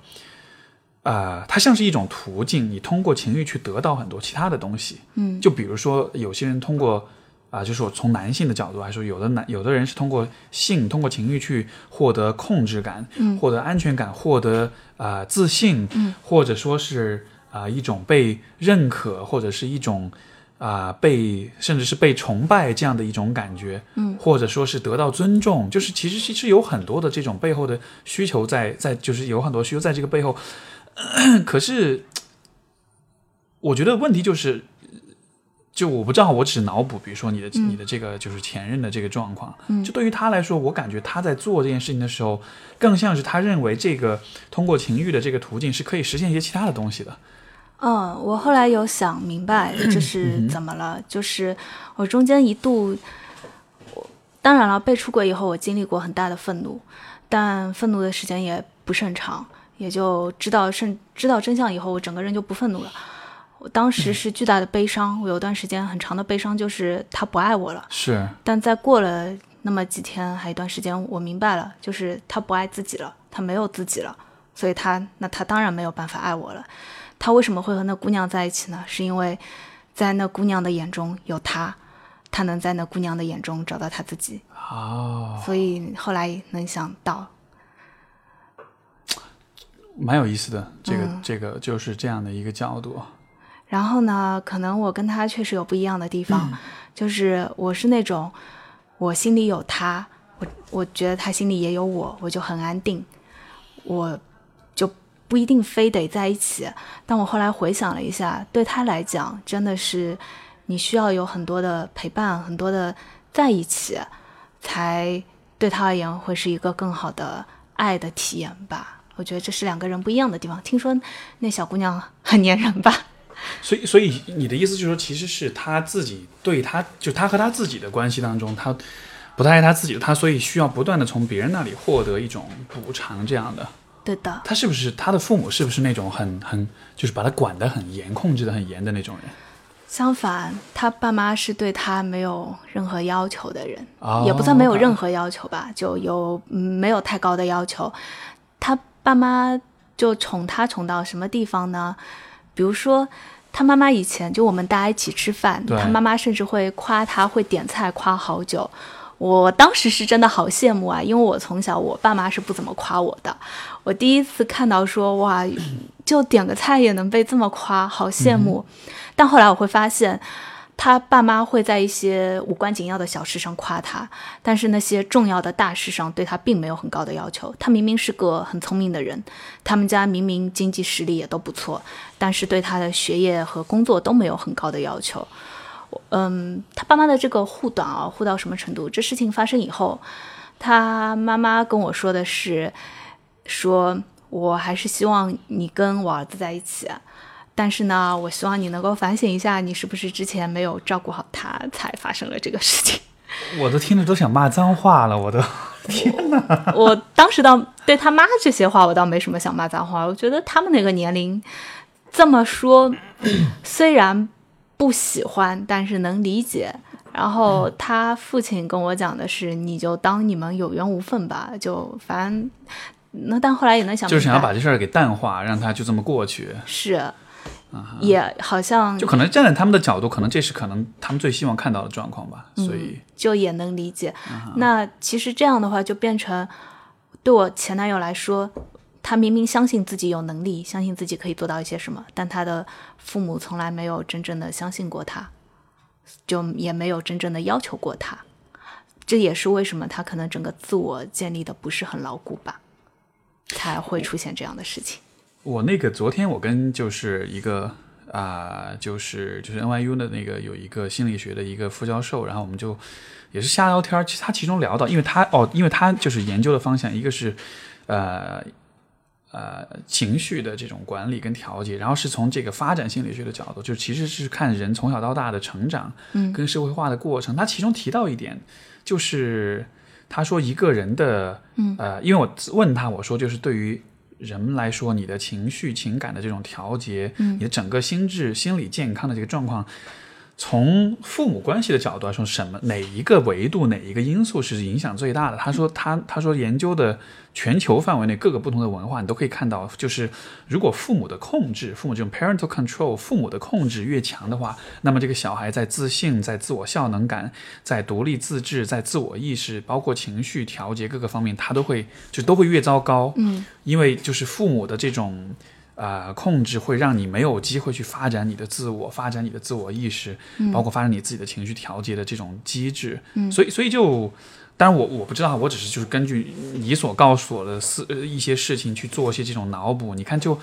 呃，它像是一种途径，你通过情欲去得到很多其他的东西。嗯就比如说，有些人通过啊、就是我从男性的角度来说，有的男有的人是通过性、通过情欲去获得控制感，嗯获得安全感，获得啊、呃自信，嗯或者说是啊、一种被认可，或者是一种啊、被甚至是被崇拜这样的一种感觉，嗯或者说是得到尊重，就是其实其实有很多的这种背后的需求在在，就是有很多需求在这个背后。可是，我觉得问题就是，就我不知道，我只是脑补，比如说你的、嗯你的这个就是前任的这个状况，嗯就对于他来说，我感觉他在做这件事情的时候，更像是他认为这个通过情欲的这个途径是可以实现一些其他的东西的。嗯，我后来有想明白这 是怎么了，就是我中间一度，我当然了，被出轨以后，我经历过很大的愤怒，但愤怒的时间也不甚长，也就知道甚知道真相以后，我整个人就不愤怒了。我当时是巨大的悲伤，我有段时间很长的悲伤，就是他不爱我了。是，但在过了那么几天，还一段时间，我明白了，就是他不爱自己了，他没有自己了，所以他那他当然没有办法爱我了。他为什么会和那姑娘在一起呢？是因为在那姑娘的眼中有他，他能在那姑娘的眼中找到他自己，哦，所以后来能想到，蛮有意思的，这个、嗯这个就是这样的一个角度。然后呢，可能我跟他确实有不一样的地方，就是我是那种我心里有他，我我觉得他心里也有我，我就很安定，我就不一定非得在一起。但我后来回想了一下，对他来讲，真的是你需要有很多的陪伴，很多的在一起，才对他而言会是一个更好的爱的体验吧。我觉得这是两个人不一样的地方。听说那小姑娘很粘人吧？所以，所以你的意思就是说，其实是他自己对他，就他和他自己的关系当中，他不太爱他自己，他所以需要不断的从别人那里获得一种补偿，这样的。对的，他是不是他的父母是不是那种很很就是把他管得很严、控制得很严的那种人？相反，他爸妈是对他没有任何要求的人，哦也不算没有任何要求吧，就有嗯没有太高的要求。他爸妈就宠他宠到什么地方呢？比如说，他妈妈以前就我们大家一起吃饭，他妈妈甚至会夸他会点菜，夸好久。我当时是真的好羡慕啊，因为我从小我爸妈是不怎么夸我的。我第一次看到说哇，就点个菜也能被这么夸，好羡慕。但后来我会发现，他爸妈会在一些无关紧要的小事上夸他，但是那些重要的大事上对他并没有很高的要求。他明明是个很聪明的人，他们家明明经济实力也都不错，但是对他的学业和工作都没有很高的要求。嗯，他爸妈的这个护短啊，护到什么程度？这事情发生以后，他妈妈跟我说的是，说我还是希望你跟我儿子在一起，但是呢，我希望你能够反省一下，你是不是之前没有照顾好他，才发生了这个事情。我都听着都想骂脏话了，我都。我当时倒对他妈这些话，我倒没什么想骂脏话。我觉得他们那个年龄这么说，虽然不喜欢，但是能理解。然后他父亲跟我讲的是，你就当你们有缘无分吧，就反正那但后来也能想就是想要把这事儿给淡化，让他就这么过去。是也好像就可能站在他们的角度，可能这是可能他们最希望看到的状况吧，所以就也能理解。那其实这样的话，就变成对我前男友来说，他明明相信自己有能力，相信自己可以做到一些什么，但他的父母从来没有真正的相信过他，就也没有真正的要求过他。这也是为什么他可能整个自我建立的不是很牢固吧，才会出现这样的事情。我那个昨天我跟就是一个啊、就是就是 NYU 的那个有一个心理学的一个副教授，然后我们就也是瞎聊天儿。其实他其中聊到，因为他哦，因为他就是研究的方向，一个是呃呃情绪的这种管理跟调节，然后是从这个发展心理学的角度，就其实是看人从小到大的成长，嗯跟社会化的过程。他其中提到一点，就是他说一个人的，嗯呃，因为我问他，我说就是对于人来说，你的情绪、情感的这种调节，嗯。你的整个心智、心理健康的这个状况，从父母关系的角度来说，什么哪一个维度、哪一个因素是影响最大的？他说他他说研究的全球范围内各个不同的文化，你都可以看到，就是如果父母的控制，父母这种 parental control，父母的控制越强的话，那么这个小孩在自信、在自我效能感、在独立自治、在自我意识，包括情绪调节各个方面，他都会就都会越糟糕。嗯因为就是父母的这种呃控制，会让你没有机会去发展你的自我，发展你的自我意识，包括发展你自己的情绪调节的这种机制。嗯所以所以就。当然我我不知道，我只是就是根据你所告诉我的事呃一些事情去做一些这种脑补。你看，就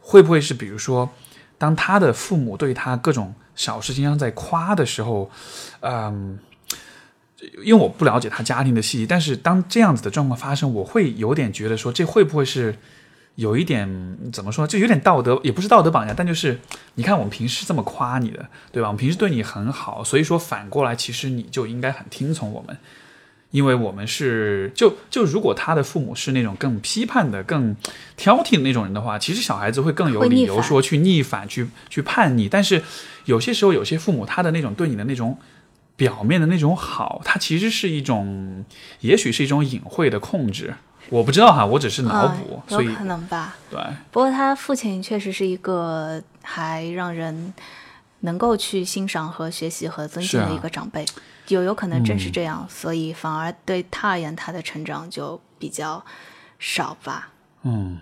会不会是比如说，当他的父母对他各种小事情上在夸的时候，嗯，因为我不了解他家庭的细节，但是当这样子的状况发生，我会有点觉得说，这会不会是有一点怎么说，就有点道德，也不是道德绑架，但就是你看我们平时这么夸你的，对吧？我们平时对你很好，所以说反过来，其实你就应该很听从我们。因为我们是就就如果他的父母是那种更批判的、更挑剔的那种人的话，其实小孩子会更有理由说去逆反、去去叛逆。但是有些时候，有些父母他的那种对你的那种表面的那种好，它其实是一种，也许是一种隐晦的控制。我不知道哈，我只是脑补，所以嗯有可能吧。对，不过他父亲确实是一个还让人能够去欣赏和学习和尊敬的一个长辈，有有可能正是嗯这样，所以反而对他而言，他的成长就比较少吧。嗯，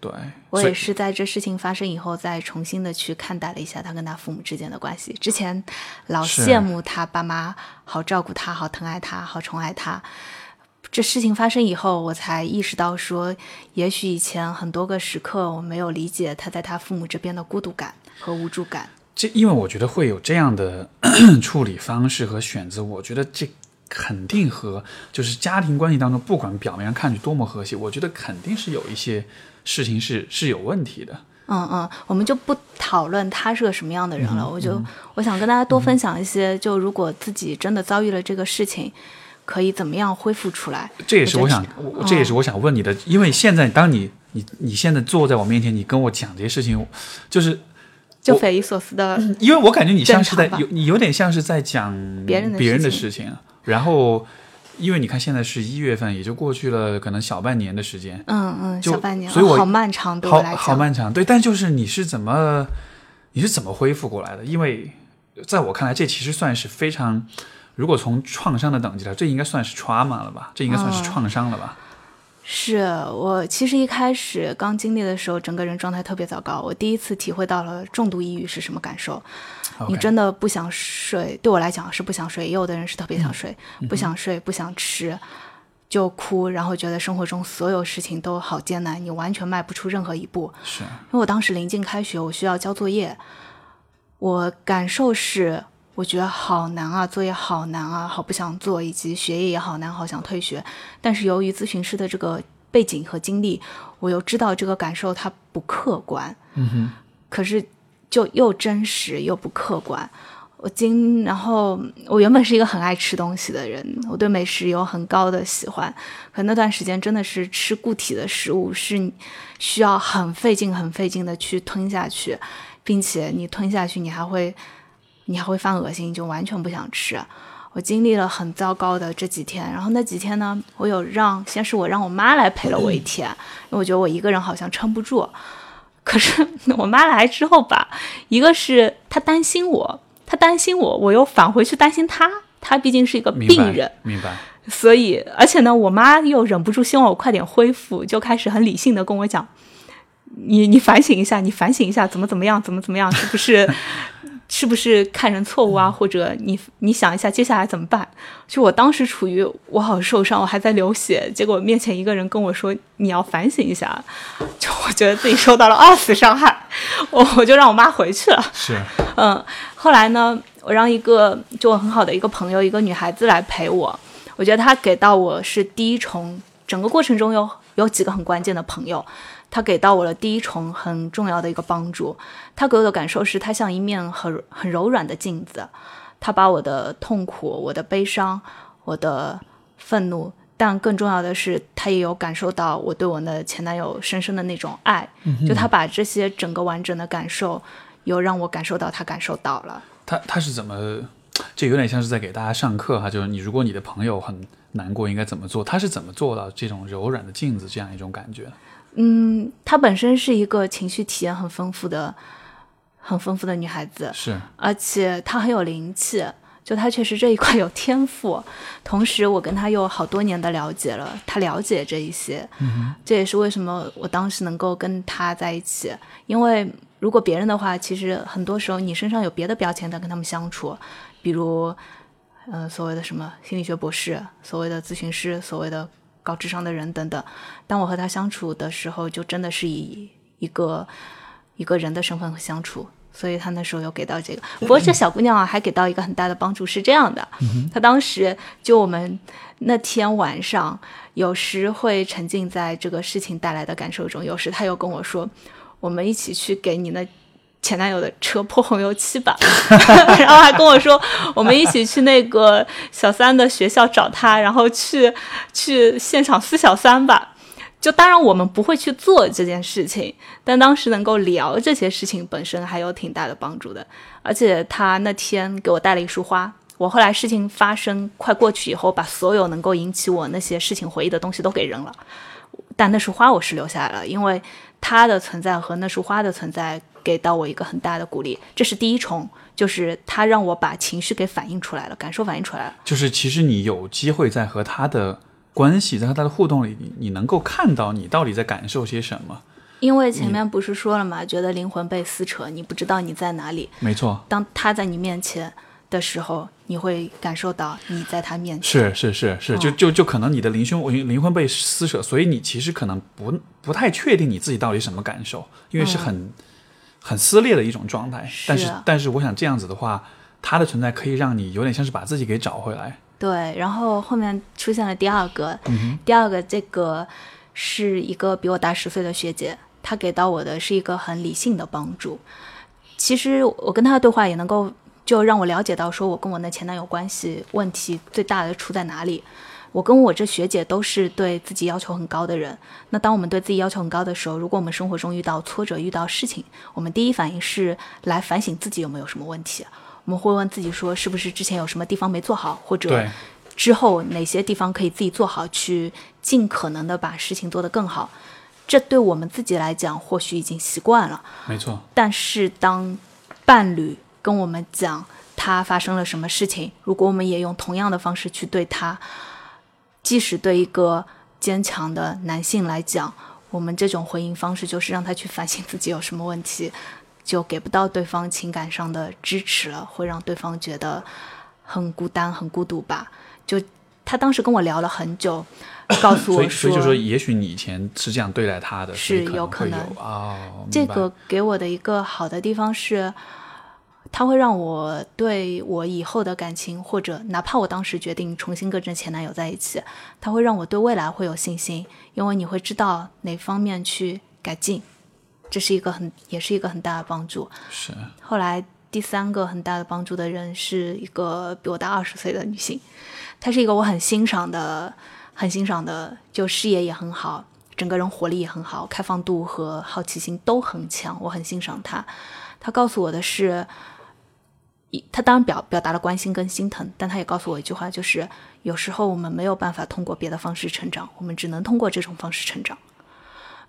对，我也是在这事情发生以后，再重新的去看待了一下他跟他父母之间的关系。之前老羡慕他爸妈好照顾他、好疼爱他、好宠爱他。这事情发生以后，我才意识到说，也许以前很多个时刻我没有理解他在他父母这边的孤独感和无助感。这因为我觉得会有这样的 处理方式和选择，我觉得这肯定和就是家庭关系当中，不管表面上看去多么和谐，我觉得肯定是有一些事情是是有问题的。嗯嗯，我们就不讨论他是个什么样的人了。我就我想跟大家多分享一些，就如果自己真的遭遇了这个事情，可以怎么样恢复出来。这也是我想，我这也是我想问你的，因为现在当你你你现在坐在我面前，你跟我讲这些事情，就是就匪夷所思的，因为我感觉你像是在有你有点像是在讲别人的别人的事事情，然后因为你看现在是一月份，也就过去了可能小半年的时间，嗯嗯，就小半年，所以我哦好漫长，对我好来讲，好漫长，对，但就是你是怎么你是怎么恢复过来的？因为在我看来，这其实算是非常，如果从创伤的等级来，这应该算是 trauma 了吧？这应该算是嗯创伤了吧？是我其实一开始刚经历的时候，整个人状态特别糟糕。我第一次体会到了重度抑郁是什么感受。你真的不想睡，对我来讲是不想睡，也有的人是特别想睡，嗯不想睡，不想吃，就哭，然后觉得生活中所有事情都好艰难，你完全迈不出任何一步。是因为我当时临近开学，我需要交作业，我感受是，我觉得好难啊，作业好难啊，好不想做，以及学业也好难，好想退学。但是由于咨询师的这个背景和经历，我又知道这个感受它不客观，嗯哼，可是就又真实又不客观。我今，然后我原本是一个很爱吃东西的人，我对美食有很高的喜欢，可那段时间真的是吃固体的食物是需要很费劲、很费劲的去吞下去，并且你吞下去，你还会，你还会犯恶心，就完全不想吃。我经历了很糟糕的这几天，然后那几天呢，我有让，先是我让我妈来陪了我一天，因为我觉得我一个人好像撑不住。可是我妈来之后吧，一个是她担心我，她担心我，我又返回去担心她，她毕竟是一个明白病人，明白。所以而且呢，我妈又忍不住希望我快点恢复，就开始很理性的跟我讲，你你反省一下，你反省一下，怎么怎么样，怎么怎么样，是不是？是不是看人错误啊？或者你你想一下接下来怎么办？就我当时处于我好受伤，我还在流血，结果面前一个人跟我说你要反省一下，就我觉得自己受到了二次伤害，我我就让我妈回去了。是，嗯，后来呢，我让一个就我很好的一个朋友，一个女孩子来陪我，我觉得她给到我是第一重，整个过程中有有几个很关键的朋友。他给到我了第一重很重要的一个帮助，他给我的感受是，他像一面很很柔软的镜子，他把我的痛苦、我的悲伤、我的愤怒，但更重要的是，他也有感受到我对我的前男友深深的那种爱，就他把这些整个完整的感受，有让我感受到，他感受到了。他他是怎么？这有点像是在给大家上课哈，就是你如果你的朋友很难过，应该怎么做？他是怎么做到这种柔软的镜子这样一种感觉？嗯，她本身是一个情绪体验很丰富的、很丰富的女孩子，是，而且她很有灵气，就她确实这一块有天赋。同时，我跟她有好多年的了解了，她了解这一些，嗯这也是为什么我当时能够跟她在一起。因为如果别人的话，其实很多时候你身上有别的标签在跟他们相处，比如，呃，所谓的什么心理学博士，所谓的咨询师，所谓的。高智商的人等等，当我和他相处的时候，就真的是以一个一个人的身份相处，所以他那时候有给到这个。不过这小姑娘啊，还给到一个很大的帮助，是这样的，她当时就我们那天晚上，有时会沉浸在这个事情带来的感受中，有时她又跟我说，我们一起去给你那。前男友的车泼红油漆吧，然后还跟我说，我们一起去那个小三的学校找他，然后去去现场撕小三吧。就当然我们不会去做这件事情，但当时能够聊这些事情本身还有挺大的帮助的。而且他那天给我带了一束花，我后来事情发生快过去以后，把所有能够引起我那些事情回忆的东西都给扔了，但那束花我是留下来了，因为他的存在和那束花的存在。给到我一个很大的鼓励，这是第一重，就是他让我把情绪给反映出来了，感受反映出来了。就是其实你有机会在和他的关系，在和他的互动里，你能够看到你到底在感受些什么。因为前面不是说了嘛，觉得灵魂被撕扯，你不知道你在哪里。没错。当他在你面前的时候，你会感受到你在他面前。是是是是，就就就可能你的灵胸灵魂被撕扯，所以你其实可能不不太确定你自己到底什么感受，因为是很。很撕裂的一种状态，但是但是我想这样子的话，它的存在可以让你有点像是把自己给找回来。对，然后后面出现了第二个，第二个这个是一个比我大十岁的学姐，她给到我的是一个很理性的帮助。其实我跟她的对话也能够就让我了解到，说我跟我那前男友关系问题最大的出在哪里。我跟我这学姐都是对自己要求很高的人。那当我们对自己要求很高的时候，如果我们生活中遇到挫折、遇到事情，我们第一反应是来反省自己有没有什么问题。我们会问自己说，是不是之前有什么地方没做好，或者之后哪些地方可以自己做好，去尽可能的把事情做得更好。这对我们自己来讲，或许已经习惯了。没错。但是当伴侣跟我们讲他发生了什么事情，如果我们也用同样的方式去对他。即使对一个坚强的男性来讲，我们这种回应方式就是让他去反省自己有什么问题，就给不到对方情感上的支持了，会让对方觉得很孤单、很孤独吧。就他当时跟我聊了很久，告诉我说，所以就说，也许你以前是这样对待他的，是有可能哦。这个给我的一个好的地方是。他会让我对我以后的感情，或者哪怕我当时决定重新跟这前男友在一起，他会让我对未来会有信心，因为你会知道哪方面去改进，这是一个很也是一个很大的帮助。是。后来第三个很大的帮助的人是一个比我大二十岁的女性，她是一个我很欣赏的、很欣赏的，就事业也很好，整个人活力也很好，开放度和好奇心都很强，我很欣赏她。她告诉我的是。他当然表表达了关心跟心疼，但他也告诉我一句话，就是有时候我们没有办法通过别的方式成长，我们只能通过这种方式成长。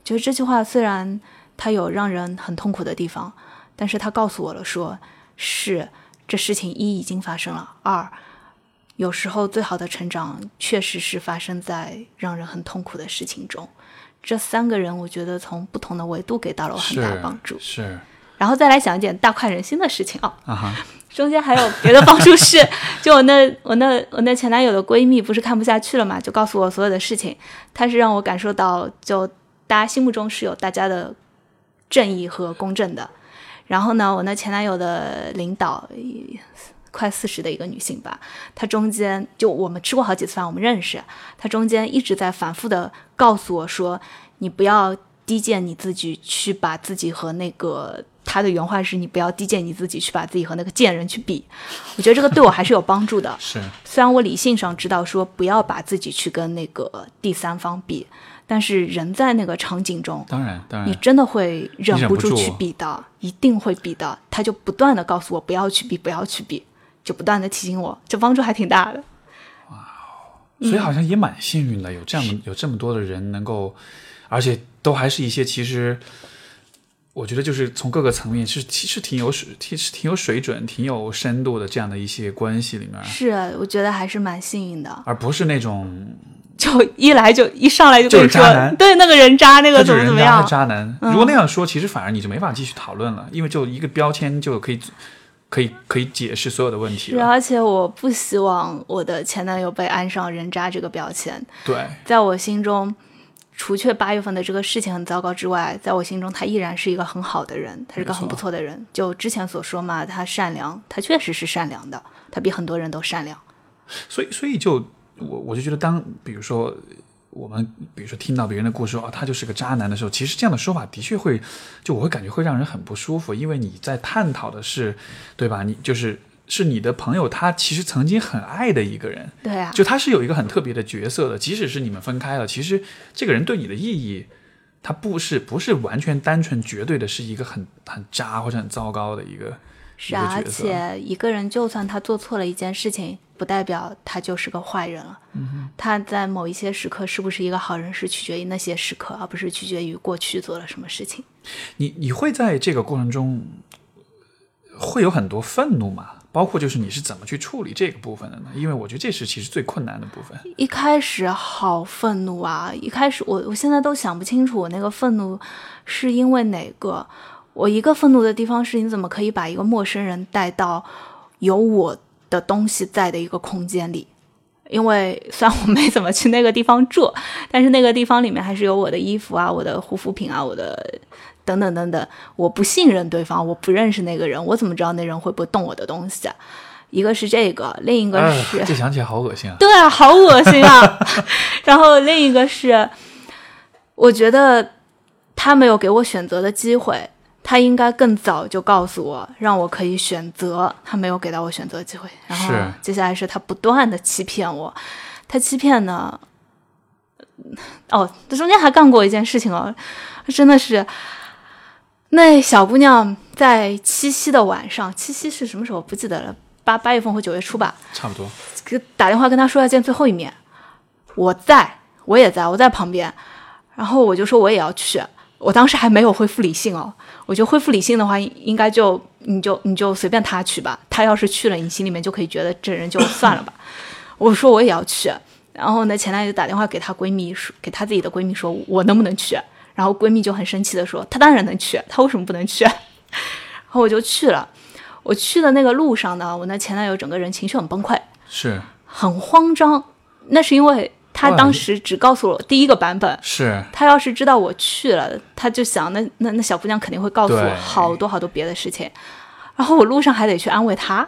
就是这句话虽然他有让人很痛苦的地方，但是他告诉我了说，是这事情一已经发生了，二有时候最好的成长确实是发生在让人很痛苦的事情中。这三个人，我觉得从不同的维度给到了我很大的帮助。是然后再来讲一件大快人心的事情啊，中间还有别的帮助是，就我那我那我那前男友的闺蜜不是看不下去了嘛，就告诉我所有的事情，她是让我感受到，就大家心目中是有大家的正义和公正的。然后呢，我那前男友的领导，快四十的一个女性吧，她中间就我们吃过好几次饭，我们认识，她中间一直在反复的告诉我说，你不要低贱你自己，去把自己和那个。她的原话是：“你不要低贱你自己，去把自己和那个贱人去比。”我觉得这个对我还是有帮助的。是虽然我理性上知道说不要把自己去跟那个第三方比，但是人在那个场景中，当然当然，你真的会忍忍不住去比的，一定会比的。他就不断的告诉我不要去比，不要去比，就不断的提醒我，这帮助还挺大的。哇所以好像也蛮幸运的，有这样有这么多的人能够，而且都还是一些其实。我觉得就是从各个层面是其实挺有水，挺是挺有水准、挺有深度的这样的一些关系里面，是，我觉得还是蛮幸运的。而不是那种就一来就一上来就跟你说就是渣男，对那个人渣，那个怎么怎么样，渣男。如果那样说，其实反而你就没法继续讨论了，因为就一个标签就可以可以可以解释所有的问题是，而且我不希望我的前男友被安上人渣这个标签，对，在我心中。除却八月份的这个事情很糟糕之外，在我心中他依然是一个很好的人，他是个很不错的人。就之前所说嘛，他善良，他确实是善良的，他比很多人都善良。所以所以就我我就觉得当比如说。我们比如说听到别人的故事说啊，他就是个渣男的时候，其实这样的说法的确会，就我会感觉会让人很不舒服，因为你在探讨的是，对吧？你就是是你的朋友，他其实曾经很爱的一个人，对啊，就他是有一个很特别的角色的，即使是你们分开了，其实这个人对你的意义，他不是不是完全单纯绝对的是一个很很渣或者很糟糕的一个是啊，而且一个人就算他做错了一件事情，不代表他就是个坏人了。嗯他在某一些时刻是不是一个好人，是取决于那些时刻，而不是取决于过去做了什么事情。你你会在这个过程中会有很多愤怒吗？包括就是你是怎么去处理这个部分的呢？因为我觉得这是其实最困难的部分。一开始好愤怒啊！一开始我我现在都想不清楚，我那个愤怒是因为哪个。我一个愤怒的地方是，你怎么可以把一个陌生人带到有我的东西在的一个空间里？因为虽然我没怎么去那个地方住，但是那个地方里面还是有我的衣服啊、我的护肤品啊、我的等等等等。我不信任对方，我不认识那个人，我怎么知道那人会不会动我的东西啊？一个是这个，另一个是、哎这想起来好恶心啊！对啊，好恶心啊！然后另一个是，我觉得他没有给我选择的机会，他应该更早就告诉我，让我可以选择。他没有给到我选择机会。然后是接下来是他不断的欺骗我，他欺骗呢，哦，这中间还干过一件事情哦，真的是，那小姑娘在七夕的晚上，七夕是什么时候不记得了，八八月份或九月初吧，差不多。给打电话跟她说要见最后一面，我在，我也在，我在旁边，然后我就说我也要去，我当时还没有恢复理性哦，我觉得恢复理性的话，应该就你就你就随便他去吧，他要是去了，你心里面就可以觉得这人就算了吧。我说我也要去，然后呢，前男友就打电话给她闺蜜说，给她自己的闺蜜说，我能不能去？然后闺蜜就很生气的说，她当然能去，她为什么不能去？然后我就去了，我去的那个路上呢，我那前男友整个人情绪很崩溃。是很慌张，那是因为他当时只告诉我第一个版本。是，他要是知道我去了，他就想那那那小姑娘肯定会告诉我好多好多别的事情，然后我路上还得去安慰他，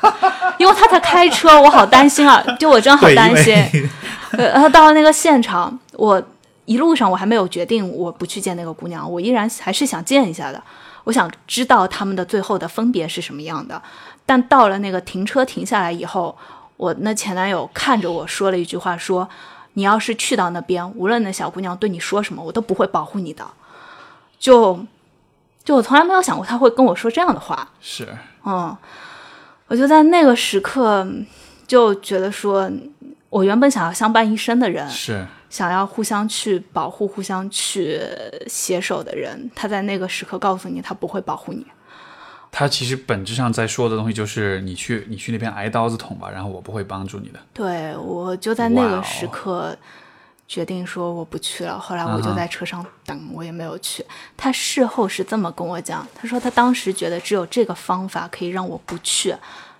因为他在开车，我好担心啊，就我真的好，担心。呃，然后到了那个现场，我一路上我还没有决定我不去见那个姑娘，我依然还是想见一下的。我想知道他们的最后的分别是什么样的。但到了那个停车停下来以后，我那前男友看着我说了一句话，说：“你要是去到那边，无论那小姑娘对你说什么，我都不会保护你的。”就就我从来没有想过他会跟我说这样的话。是嗯，我就在那个时刻就觉得说，我原本想要相伴一生的人，是想要互相去保护、互相去携手的人，他在那个时刻告诉你，他不会保护你。他其实本质上在说的东西就是你去你去那边挨刀子捅吧，然后我不会帮助你的。对我就在那个时刻决定说我不去了。后来我就在车上等，我也没有去。他事后是这么跟我讲，他说他当时觉得只有这个方法可以让我不去，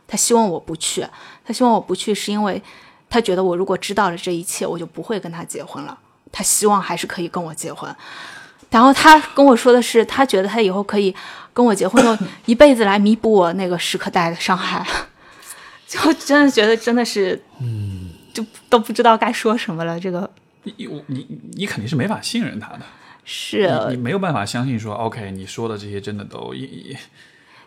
他希望我不去，他希望我不去是因为他觉得我如果知道了这一切，我就不会跟他结婚了。他希望还是可以跟我结婚。然后他跟我说的是，他觉得他以后可以跟我结婚，用一辈子来弥补我那个时刻带来的伤害。就真的觉得真的是，嗯，就都不知道该说什么了。这个你我你你肯定是没法信任他的，是你你没有办法相信说，OK，你说的这些真的都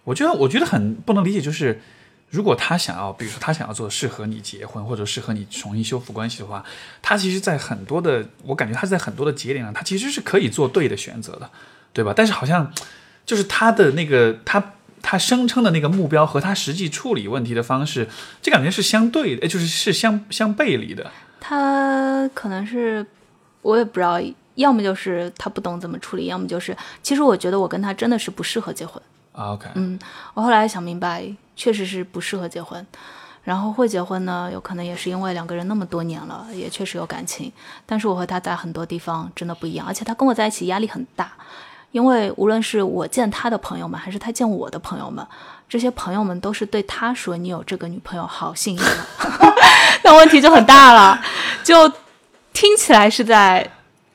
我觉得我觉得很不能理解，就是如果他想要，比如说他想要做适合你结婚或者适合你重新修复关系的话，他其实在很多的，我感觉他在很多的节点上，他其实是可以做对的选择的，对吧？但是好像就是他的那个他。他声称的那个目标和他实际处理问题的方式，这感觉是相对的，呃就是是相相背离的。他可能是我也不知道，要么就是他不懂怎么处理，要么就是其实我觉得我跟他真的是不适合结婚。啊 OK，嗯，我后来想明白，确实是不适合结婚。然后会结婚呢，有可能也是因为两个人那么多年了，也确实有感情。但是我和他在很多地方真的不一样，而且他跟我在一起压力很大，因为无论是我见他的朋友们，还是他见我的朋友们，这些朋友们都是对他说：“你有这个女朋友，好幸运啊。”那问题就很大了，就听起来是在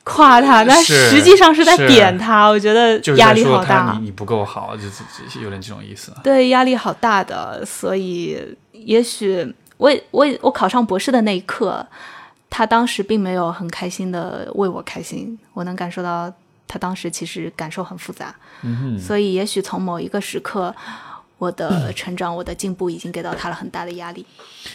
夸他，但实际上是在是点他。我觉得就是压力好大。你你不够好，就是就是有点这种意思。对，压力好大的，所以也许我也我也我考上博士的那一刻，他当时并没有很开心的为我开心，我能感受到他当时其实感受很复杂，嗯所以也许从某一个时刻，我的成长、我的进步已经给到他了很大的压力。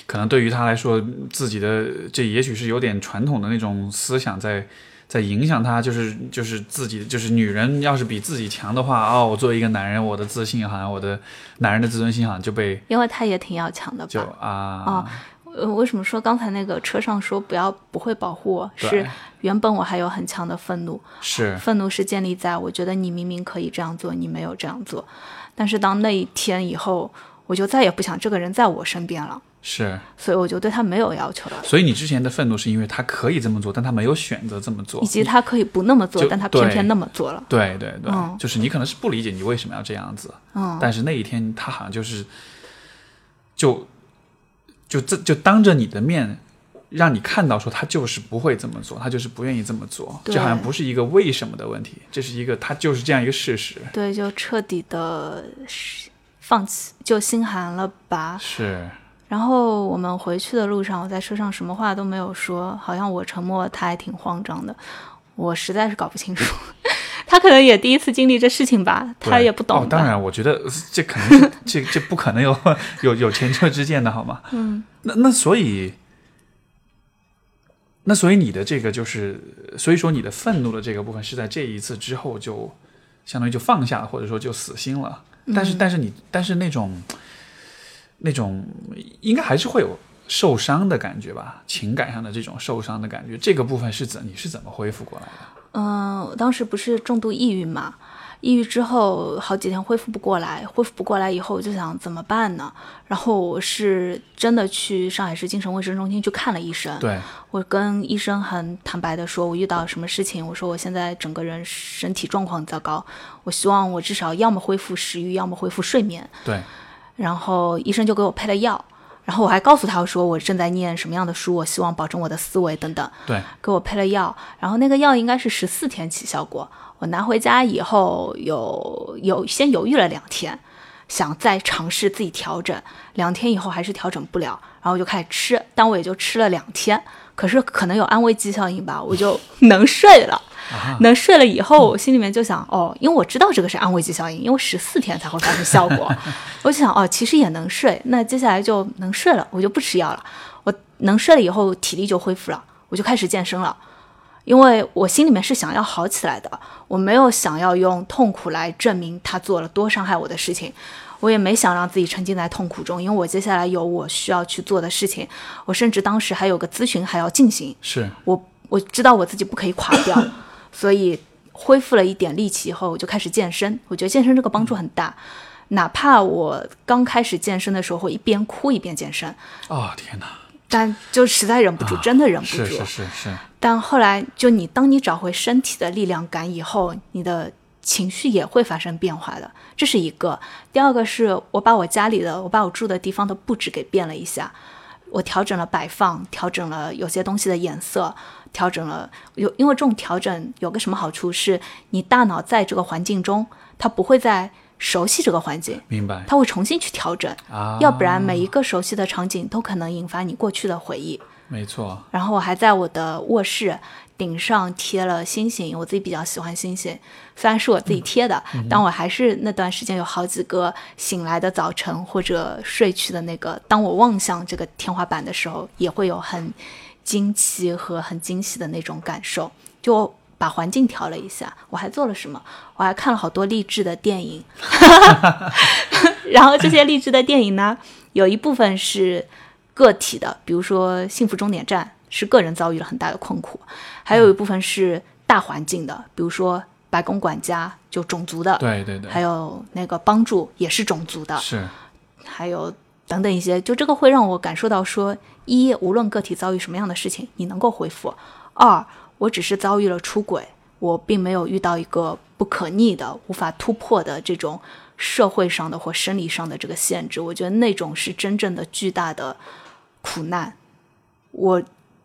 可能对于他来说，自己的这也许是有点传统的那种思想在在影响他，就是就是自己就是女人要是比自己强的话，哦，我作为一个男人，我的自信好像我的男人的自尊心好像就被因为他也挺要强的就吧？啊、哦呃，为什么说刚才那个车上说不要不会保护我？是原本我还有很强的愤怒，是愤怒是建立在我觉得你明明可以这样做，你没有这样做。但是当那一天以后，我就再也不想这个人在我身边了，是，所以我就对他没有要求了。所以你之前的愤怒是因为他可以这么做，但他没有选择这么做以，及他可以不那么做，但他偏偏那么做了。对对对，嗯就是你可能是不理解你为什么要这样子，嗯，但是那一天他好像就是就就这就当着你的面。让你看到说他就是不会这么做，他就是不愿意这么做，这好像不是一个为什么的问题，这是一个他就是这样一个事实。对，就彻底的放弃，就心寒了吧。是，然后我们回去的路上，我在车上什么话都没有说，好像我沉默，他还挺慌张的。我实在是搞不清楚，他可能也第一次经历这事情吧，他也不懂、哦。当然，我觉得 这肯定是这这不可能有有有前车之鉴的好吗？嗯，那那所以，那所以你的这个就是，所以说你的愤怒的这个部分是在这一次之后就相当于就放下了，或者说就死心了。但是，但是你，但是那种那种应该还是会有受伤的感觉吧，情感上的这种受伤的感觉，这个部分是怎你是怎么恢复过来的？嗯，我当时不是重度抑郁嘛，抑郁之后好几天恢复不过来，恢复不过来以后我就想怎么办呢？然后我是真的去上海市精神卫生中心去看了医生，对，我跟医生很坦白的说，我遇到什么事情，我说我现在整个人身体状况糟糕，我希望我至少要么恢复食欲，要么恢复睡眠。对，然后医生就给我配了药，然后我还告诉他说我正在念什么样的书，我希望保证我的思维等等，对，给我配了药，然后那个药应该是十四天起效果。我拿回家以后有有先犹豫了两天，想再尝试自己调整，两天以后还是调整不了，然后我就开始吃，但我也就吃了两天，可是可能有安慰剂效应吧，我就能睡了。能睡了以后，我心里面就想，哦，因为我知道这个是安慰剂效应，因为十四天才会发生效果，我就想，哦，其实也能睡，那接下来就能睡了，我就不吃药了。我能睡了以后，体力就恢复了，我就开始健身了。因为我心里面是想要好起来的，我没有想要用痛苦来证明他做了多伤害我的事情，我也没想让自己沉浸在痛苦中，因为我接下来有我需要去做的事情，我甚至当时还有个咨询还要进行，是。我我知道我自己不可以垮掉，所以恢复了一点力气以后，我就开始健身。我觉得健身这个帮助很大，哪怕我刚开始健身的时候会一边哭一边健身，哦天哪，但就实在忍不住，真的忍不住。是是是是，但后来就你当你找回身体的力量感以后，你的情绪也会发生变化的，这是一个。第二个是我把我家里的，我把我住的地方的布置给变了一下，我调整了摆放，调整了有些东西的颜色，调整了有，因为这种调整有个什么好处是，你大脑在这个环境中，它不会再熟悉这个环境，明白它会重新去调整，啊？要不然每一个熟悉的场景都可能引发你过去的回忆。没错，然后我还在我的卧室顶上贴了星星，我自己比较喜欢星星，虽然是我自己贴的，但我还是那段时间有好几个醒来的早晨或者睡去的那个，当我望向这个天花板的时候，也会有很惊奇和很惊喜的那种感受。就把环境调了一下，我还做了什么？我还看了好多励志的电影，然后这些励志的电影呢，有一部分是个体的，比如说《幸福终点站》是个人遭遇了很大的困苦，还有一部分是大环境的，比如说《白宫管家》就种族的，对对对，还有那个帮助也是种族的，是。还有等等一些，就这个会让我感受到说，一无论个体遭遇什么样的事情，你能够恢复；二我只是遭遇了出轨，我并没有遇到一个不可逆的、无法突破的这种社会上的或生理上的这个限制。我觉得那种是真正的巨大的苦难。我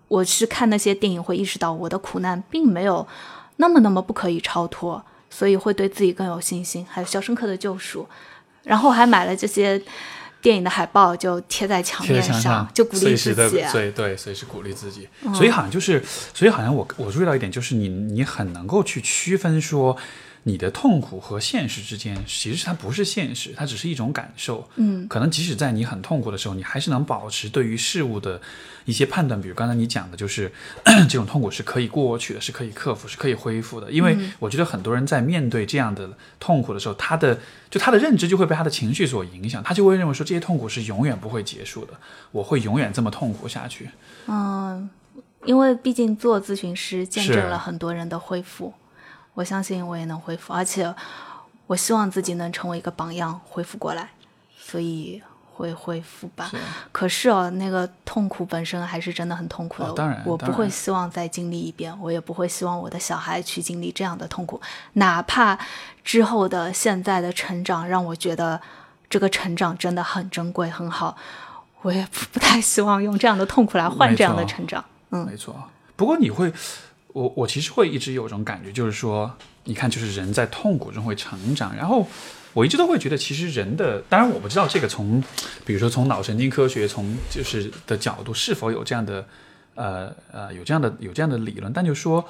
我是看那些电影会意识到，我的苦难并没有那么那么不可以超脱，所以会对自己更有信心。还有《肖申克的救赎》，然后还买了这些电影的海报，就贴在墙面墙上，就鼓励自己。啊嗯对对，随时鼓励自己。所以好像就是，所以好像我我注意到一点，就是你你很能够去区分说。你的痛苦和现实之间，其实它不是现实，它只是一种感受。嗯，可能即使在你很痛苦的时候，你还是能保持对于事物的一些判断。比如刚才你讲的，就是 这种痛苦是可以过去的，是可以克服，是可以恢复的。因为我觉得很多人在面对这样的痛苦的时候，他的就他的认知就会被他的情绪所影响，他就会认为说这些痛苦是永远不会结束的，我会永远这么痛苦下去。嗯，因为毕竟做咨询师见证了很多人的恢复，我相信我也能恢复，而且我希望自己能成为一个榜样，恢复过来，所以会恢复吧。是可是哦，那个痛苦本身还是真的很痛苦的。哦当然我不会希望再经历一遍，我也不会希望我的小孩去经历这样的痛苦，哪怕之后的现在的成长让我觉得这个成长真的很珍贵很好，我也不不太希望用这样的痛苦来换这样的成长。嗯没错。不过你会，我我其实会一直有一种感觉，就是说，你看，就是人在痛苦中会成长，然后我一直都会觉得，其实人的，当然我不知道这个从，比如说从脑神经科学从就是的角度是否有这样的，呃呃有这样的有这样的理论，但就是说，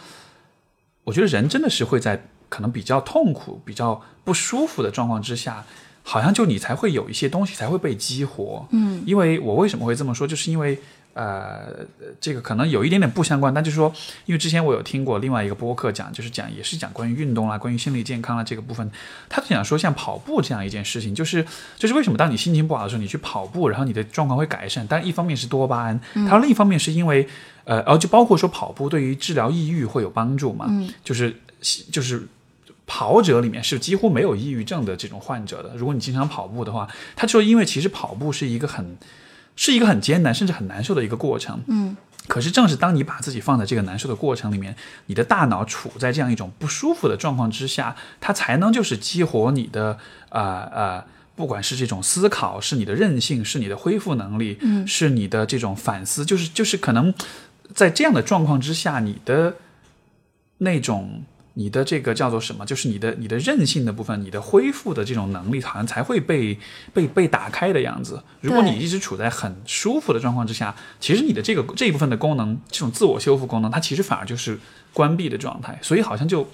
我觉得人真的是会在可能比较痛苦、比较不舒服的状况之下。好像就你才会有一些东西才会被激活，嗯，因为我为什么会这么说，就是因为呃，这个可能有一点点不相关，但就是说，因为之前我有听过另外一个播客讲，就是讲也是讲关于运动啦、关于心理健康啦这个部分，他就讲说像跑步这样一件事情，就是就是为什么当你心情不好的时候，你去跑步，然后你的状况会改善，但一方面是多巴胺，他说另一方面是因为呃，然后就包括说跑步对于治疗抑郁会有帮助嘛，嗯就是就是。跑者里面是几乎没有抑郁症的这种患者的。如果你经常跑步的话，他就说，因为其实跑步是一个很，是一个很艰难甚至很难受的一个过程。嗯，可是正是当你把自己放在这个难受的过程里面，你的大脑处在这样一种不舒服的状况之下，它才能就是激活你的啊啊、呃呃不管是这种思考，是你的韧性，是你的恢复能力，嗯是你的这种反思，就是就是可能在这样的状况之下，你的那种你的这个叫做什么？就是你的你的韧性的部分，你的恢复的这种能力，好像才会被被被打开的样子。如果你一直处在很舒服的状况之下，其实你的这个这一部分的功能，这种自我修复功能，它其实反而就是关闭的状态。所以好像就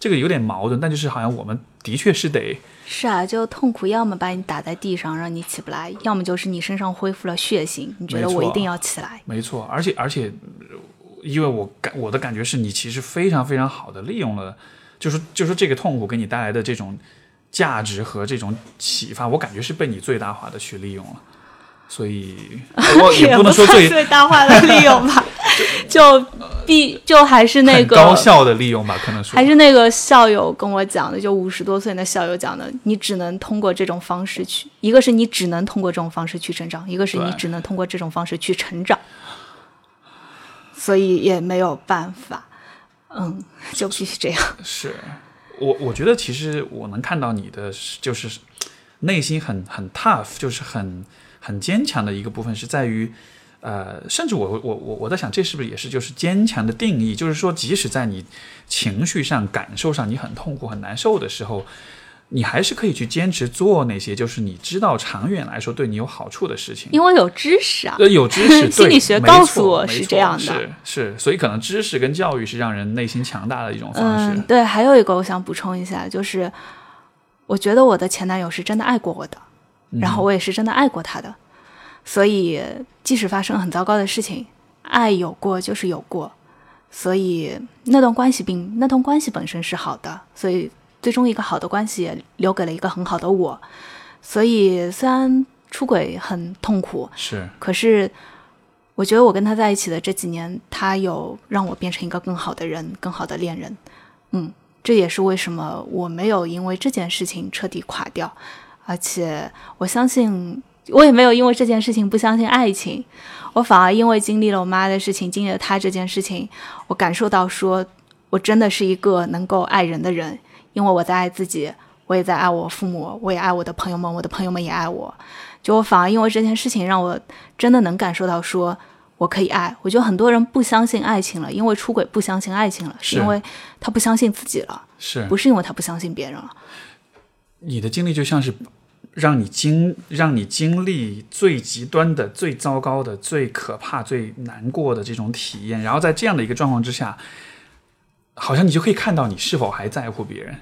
这个有点矛盾，但就是好像我们的确是得是啊，就痛苦，要么把你打在地上让你起不来，要么就是你身上恢复了血性，你觉得我一定要起来。没错，而且而且，呃因为我感我的感觉是你其实非常非常好的利用了，就是就是这个痛苦给你带来的这种价值和这种启发，我感觉是被你最大化的去利用了。所以 我也不能说算最最大化的利用吧。就必就还是那个高效的利用吧，可能是还是那个校友跟我讲的，就五十多岁的校友讲的，你只能通过这种方式去，一个是你只能通过这种方式去成长，一个是你只能通过这种方式去成长，所以也没有办法，嗯，就必须这样。是我我觉得其实我能看到你的就是内心很很 tough，就是很很坚强的一个部分是在于。呃，甚至我我我我在想，这是不是也是就是坚强的定义？就是说，即使在你情绪上、感受上你很痛苦、很难受的时候，你还是可以去坚持做那些就是你知道长远来说对你有好处的事情。因为有知识啊，呃，有知识，心理学告诉我是这样的是是，所以可能知识跟教育是让人内心强大的一种方式。嗯，对，还有一个我想补充一下，就是我觉得我的前男友是真的爱过我的，嗯然后我也是真的爱过他的，所以即使发生很糟糕的事情，爱有过就是有过，所以那段关系并那段关系本身是好的，所以最终一个好的关系也留给了一个很好的我，所以虽然出轨很痛苦，是。可是，我觉得我跟他在一起的这几年，他有让我变成一个更好的人，更好的恋人。嗯，这也是为什么我没有因为这件事情彻底垮掉，而且我相信，我也没有因为这件事情不相信爱情，我反而因为经历了我妈的事情，经历了他这件事情，我感受到说，我真的是一个能够爱人的人，因为我在爱自己，我也在爱我父母，我也爱我的朋友们，我的朋友们也爱我。就我反而因为这件事情，让我真的能感受到说我可以爱。我觉得很多人不相信爱情了，因为出轨不相信爱情了，是是因为他不相信自己了，是，不是因为他不相信别人了。你的经历就像是让你经让你经历最极端的、最糟糕的、最可怕、最难过的这种体验，然后在这样的一个状况之下，好像你就可以看到你是否还在乎别人。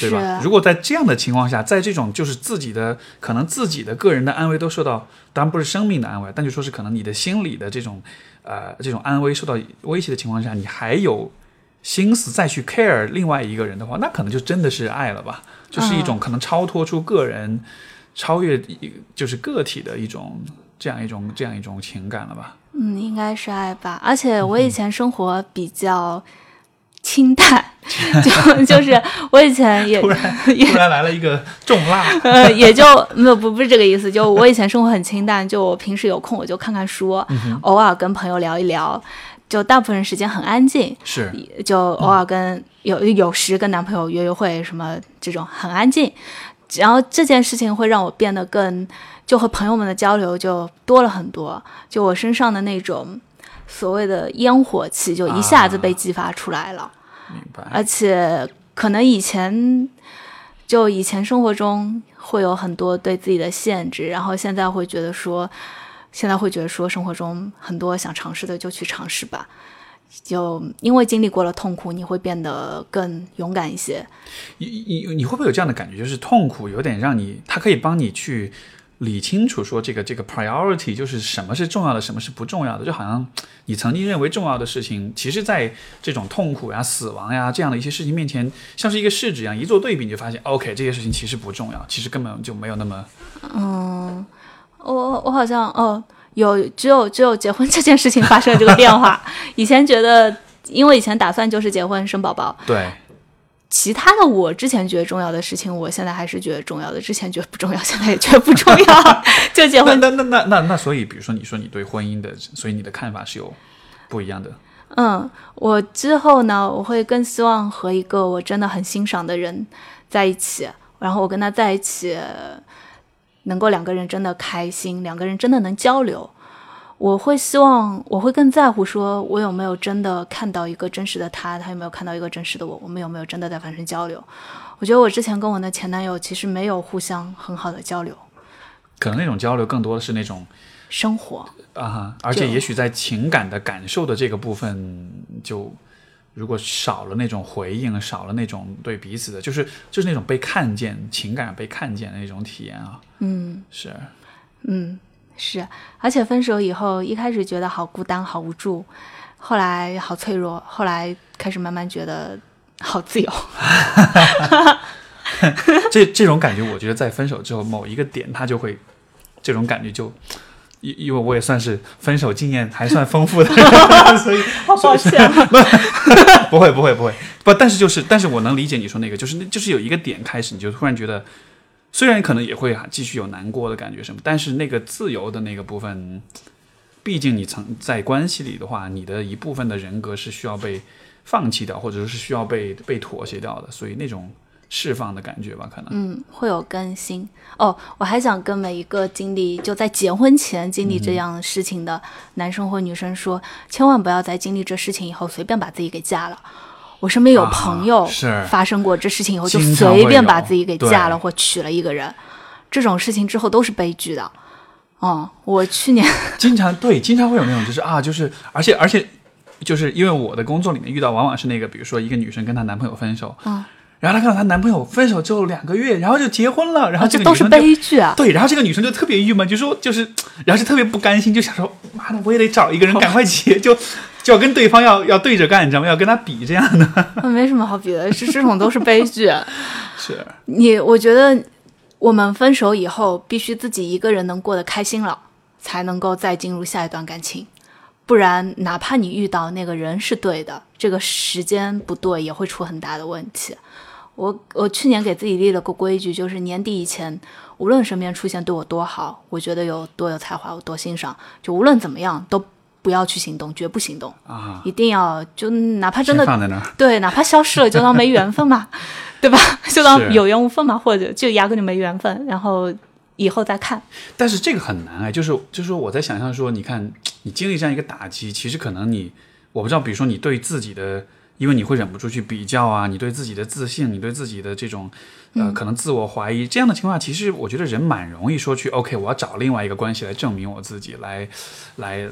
对吧？如果在这样的情况下，在这种就是自己的可能自己的个人的安危都受到，当然不是生命的安危，但就说是可能你的心理的这种呃这种安危受到威胁的情况下，你还有心思再去 care 另外一个人的话，那可能就真的是爱了吧？就是一种可能超脱出个人、超越一就是个体的一种这样一种这样一种情感了吧？嗯，应该是爱吧。而且我以前生活比较清淡，就就是我以前也突然 突然来了一个重辣，呃，也就没有不不是这个意思，就我以前生活很清淡，就我平时有空我就看看书，偶尔跟朋友聊一聊，就大部分时间很安静，是。就偶尔跟有有时跟男朋友约约会什么这种很安静，然后这件事情会让我变得更就和朋友们的交流就多了很多，就我身上的那种所谓的烟火气就一下子被激发出来了。明白。而且可能以前就以前生活中会有很多对自己的限制，然后现在会觉得说，现在会觉得说生活中很多想尝试的就去尝试吧。就因为经历过了痛苦，你会变得更勇敢一些。你你你会不会有这样的感觉，就是痛苦有点让你，它可以帮你去理清楚说这个这个 priority 就是什么是重要的，什么是不重要的，就好像你曾经认为重要的事情，其实在这种痛苦呀、死亡呀这样的一些事情面前，像是一个试纸一样，一做对比，你就发现 OK 这些事情其实不重要，其实根本就没有那么嗯我我好像哦，有只有只有结婚这件事情发生了这个变化。以前觉得，因为以前打算就是结婚生宝宝，对。其他的我之前觉得重要的事情，我现在还是觉得重要的。之前觉得不重要，现在也觉得不重要。就结那婚，那那那那那，所以比如说你说你对婚姻的，所以你的看法是有不一样的。嗯，我之后呢，我会更希望和一个我真的很欣赏的人在一起，然后我跟他在一起，能够两个人真的开心，两个人真的能交流。我会希望，我会更在乎，说我有没有真的看到一个真实的他，他有没有看到一个真实的我，我们有没有真的在发生交流。我觉得我之前跟我的前男友其实没有互相很好的交流，可能那种交流更多的是那种生活。啊哈，而且也许在情感的感受的这个部分，就如果少了那种回应，少了那种对彼此的，就是就是那种被看见、情感被看见的那种体验啊，嗯。是。嗯，是，而且分手以后，一开始觉得好孤单、好无助，后来好脆弱，后来开始慢慢觉得好自由。这这种感觉，我觉得在分手之后某一个点，他就会这种感觉就因因为我也算是分手经验还算丰富的，所以好抱歉。不会不会不会不，但是就是，但是我能理解你说那个，就是就是有一个点开始，你就突然觉得，虽然可能也会继续有难过的感觉什么，但是那个自由的那个部分，毕竟你曾在关系里的话，你的一部分的人格是需要被放弃掉，或者说是需要被被妥协掉的，所以那种释放的感觉吧，可能嗯，会有更新哦。我还想跟每一个经历就在结婚前经历这样的事情的男生或女生说，千万不要在经历这事情以后随便把自己给嫁了。我身边有朋友啊是。发生过这事情以后就随便把自己给嫁了或娶了一个人，这种事情之后都是悲剧的。哦，我去年 经常对，经常会有那种就是啊，就是而且而且就是因为我的工作里面遇到往往是那个，比如说一个女生跟她男朋友分手，嗯，然后她看到她男朋友分手之后两个月，然后就结婚了，然后这这都是悲剧啊。对，然后这个女生就特别郁闷，就说就是，然后就特别不甘心，就想说，妈的，我也得找一个人赶快结，就 就要跟对方要要对着干，你知道吗？要跟他比这样的。没什么好比的，是这种都是悲剧。是，你我觉得我们分手以后，必须自己一个人能过得开心了，才能够再进入下一段感情。不然，哪怕你遇到那个人是对的，这个时间不对，也会出很大的问题。我我去年给自己立了个规矩，就是年底以前，无论身边出现对我多好，我觉得有多有才华，我多欣赏，就无论怎么样，都不要去行动，绝不行动，啊，一定要就哪怕真的放在那儿。对，哪怕消失了，就当没缘分嘛，对吧？就当有缘无分嘛，或者就压根就没缘分，然后以后再看。但是这个很难哎，就是就是说我在想象说，你看你经历这样一个打击，其实可能你我不知道，比如说你对自己的，因为你会忍不住去比较啊，你对自己的自信，你对自己的这种呃可能自我怀疑这样的情况下，其实我觉得人蛮容易说去 OK，我要找另外一个关系来证明我自己，来来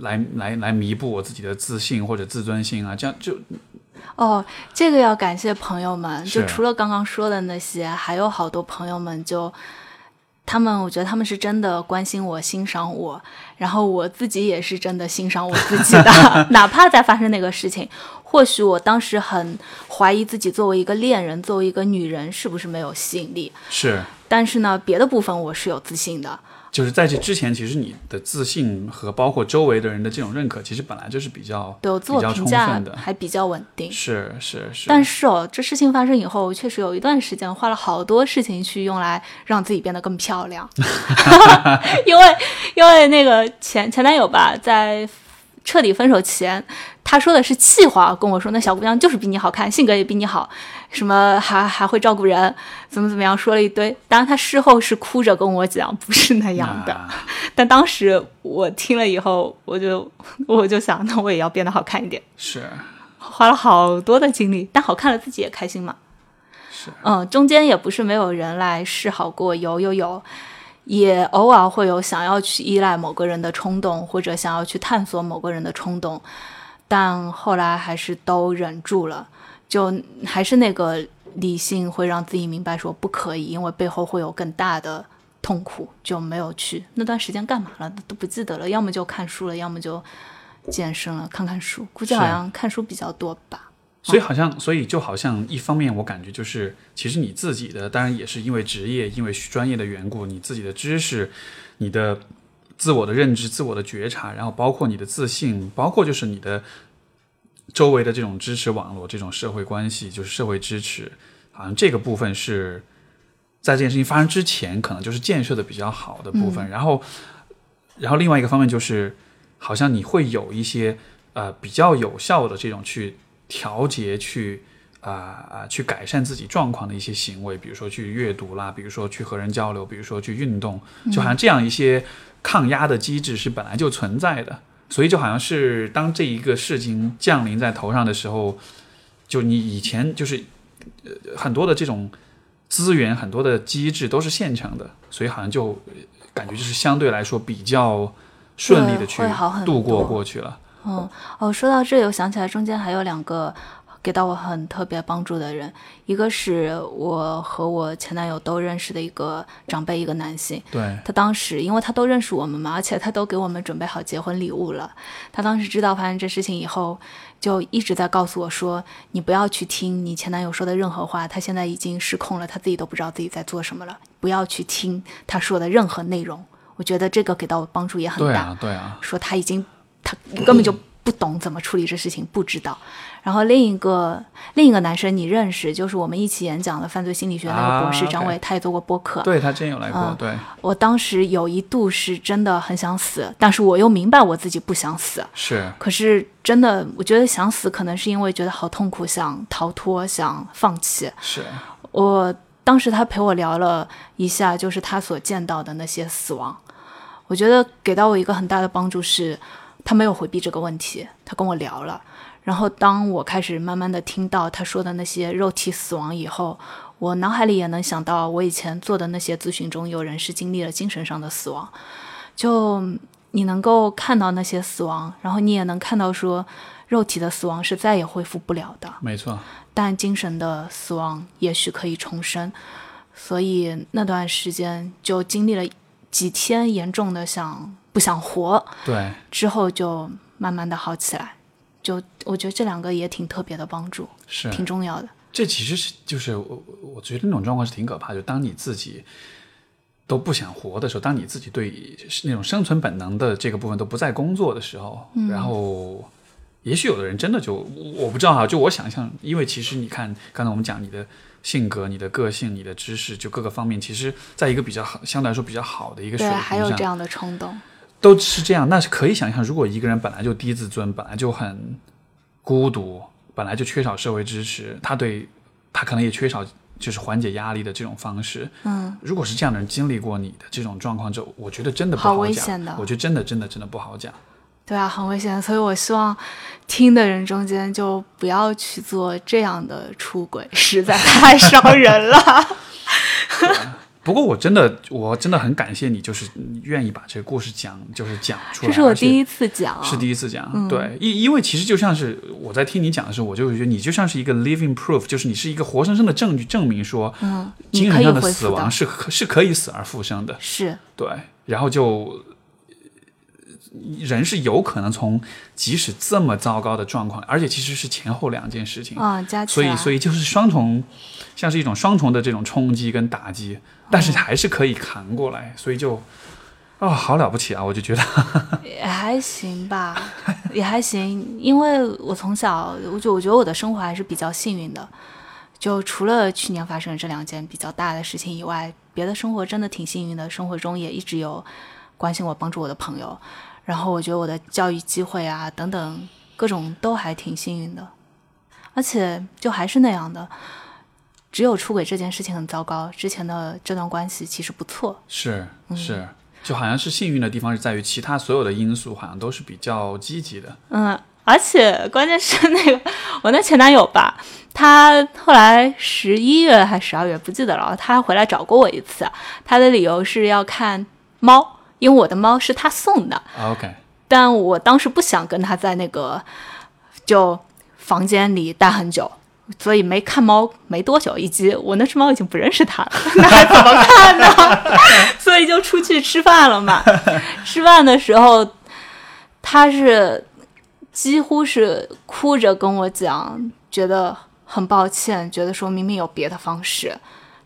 来来来弥补我自己的自信或者自尊心啊，这样就哦，这个要感谢朋友们，就除了刚刚说的那些，还有好多朋友们就。他们，我觉得他们是真的关心我、欣赏我，然后我自己也是真的欣赏我自己的。哪怕在发生那个事情，或许我当时很怀疑自己作为一个恋人、作为一个女人是不是没有吸引力，是但是呢，别的部分我是有自信的。就是在这之前，其实你的自信和包括周围的人的这种认可，其实本来就是比较对我自我比较充评价分的，还比较稳定。是是是，但是哦，这事情发生以后，我确实有一段时间花了好多事情去用来让自己变得更漂亮，因为因为那个前前男友吧，在彻底分手前，他说的是气话，跟我说那小姑娘就是比你好看，性格也比你好，什么还还会照顾人，怎么怎么样，说了一堆。当然他事后是哭着跟我讲，不是那样的。啊但当时我听了以后，我就我就想，那我也要变得好看一点。是花了好多的精力，但好看了自己也开心嘛。是，嗯，中间也不是没有人来示好过，有有有，也偶尔会有想要去依赖某个人的冲动，或者想要去探索某个人的冲动，但后来还是都忍住了，就还是那个理性会让自己明白说不可以，因为背后会有更大的痛苦，就没有去。那段时间干嘛了都不记得了，要么就看书了，要么就健身了，看看书，估计好像看书比较多吧。所以好像，所以就好像一方面，我感觉就是，其实你自己的，当然也是因为职业、因为专业的缘故，你自己的知识、你的自我的认知、自我的觉察，然后包括你的自信，包括就是你的周围的这种支持网络、这种社会关系，就是社会支持，好像这个部分是在这件事情发生之前，可能就是建设的比较好的部分。然后，然后另外一个方面就是，好像你会有一些呃比较有效的这种去调节、去啊啊、去改善自己状况的一些行为，比如说去阅读啦，比如说去和人交流，比如说去运动，就好像这样一些抗压的机制是本来就存在的。所以就好像是当这一个事情降临在头上的时候，就你以前就是呃很多的这种资源、很多的机制都是现成的，所以好像就呃感觉就是相对来说比较顺利的去度过过去了。嗯，哦，说到这里，我想起来中间还有两个给到我很特别帮助的人，一个是我和我前男友都认识的一个长辈，一个男性。对，他当时因为他都认识我们嘛，而且他都给我们准备好结婚礼物了。他当时知道发生这事情以后，就一直在告诉我说：“你不要去听你前男友说的任何话，他现在已经失控了，他自己都不知道自己在做什么了。不要去听他说的任何内容。”我觉得这个给到我帮助也很大。对啊，对啊，说他已经他根本就不懂怎么处理这事情，不知道。然后另一个另一个男生你认识，就是我们一起演讲的犯罪心理学那个博士啊张伟他也做过播客。对他之前有来过，嗯对，我当时有一度是真的很想死，但是我又明白我自己不想死。是，可是真的，我觉得想死可能是因为觉得好痛苦，想逃脱，想放弃。是，我当时他陪我聊了一下，就是他所见到的那些死亡，我觉得给到我一个很大的帮助是，他没有回避这个问题，他跟我聊了。然后当我开始慢慢的听到他说的那些肉体死亡以后，我脑海里也能想到我以前做的那些咨询中，有人是经历了精神上的死亡，就你能够看到那些死亡，然后你也能看到说，肉体的死亡是再也恢复不了的。没错，但精神的死亡也许可以重生，所以那段时间就经历了几天严重的想不想活，对，之后就慢慢的好起来。就我觉得这两个也挺特别的帮助，是，挺重要的。这其实是就是我我我觉得那种状况是挺可怕的，就当你自己都不想活的时候，当你自己对那种生存本能的这个部分都不在工作的时候，然后也许有的人真的就我不知道哈，就我想象，因为其实你看刚才我们讲你的性格、你的个性、你的知识，就各个方面，其实在一个比较好相对来说比较好的一个水对，平上，还有这样的冲动，都是这样，那是可以想象，如果一个人本来就低自尊，本来就很孤独，本来就缺少社会支持，他对他可能也缺少就是缓解压力的这种方式。嗯，如果是这样的人经历过你的这种状况之后，我觉得真的不好好讲。危险的我觉得真的真的真的不好讲。对啊，很危险。所以我希望听的人中间就不要去做这样的出轨，实在太伤人了。不过我真的我真的很感谢你，就是愿意把这个故事讲，就是讲出来。这是我第一次讲，是第一次讲，对，因因为其实就像是我在听你讲的时候，我就会觉得你就像是一个 living proof，就是你是一个活生生的证据，证明说，嗯，精神上的死亡是可是可以死而复生的，是。对，然后就人是有可能从即使这么糟糕的状况，而且其实是前后两件事情，啊，加起所，以所以就是双重，像是一种双重的这种冲击跟打击，但是还是可以扛过来，所以就。哦，好了不起啊！我就觉得，也还行吧，也还行，因为我从小，我就我觉得我的生活还是比较幸运的，就除了去年发生的这两件比较大的事情以外，别的生活真的挺幸运的，生活中也一直有关心我、帮助我的朋友，然后我觉得我的教育机会啊等等各种都还挺幸运的，而且就还是那样的，只有出轨这件事情很糟糕，之前的这段关系其实不错，是嗯。是，就好像是幸运的地方是在于其他所有的因素好像都是比较积极的。嗯，而且关键是那个我那前男友吧，他后来十一月还十二月不记得了，他回来找过我一次，他的理由是要看猫，因为我的猫是他送的，啊 OK，但我当时不想跟他在那个就房间里待很久。所以没看猫没多久，以及我那只猫已经不认识它了，那还怎么看呢？所以就出去吃饭了嘛。吃饭的时候，他是几乎是哭着跟我讲，觉得很抱歉，觉得说明明有别的方式，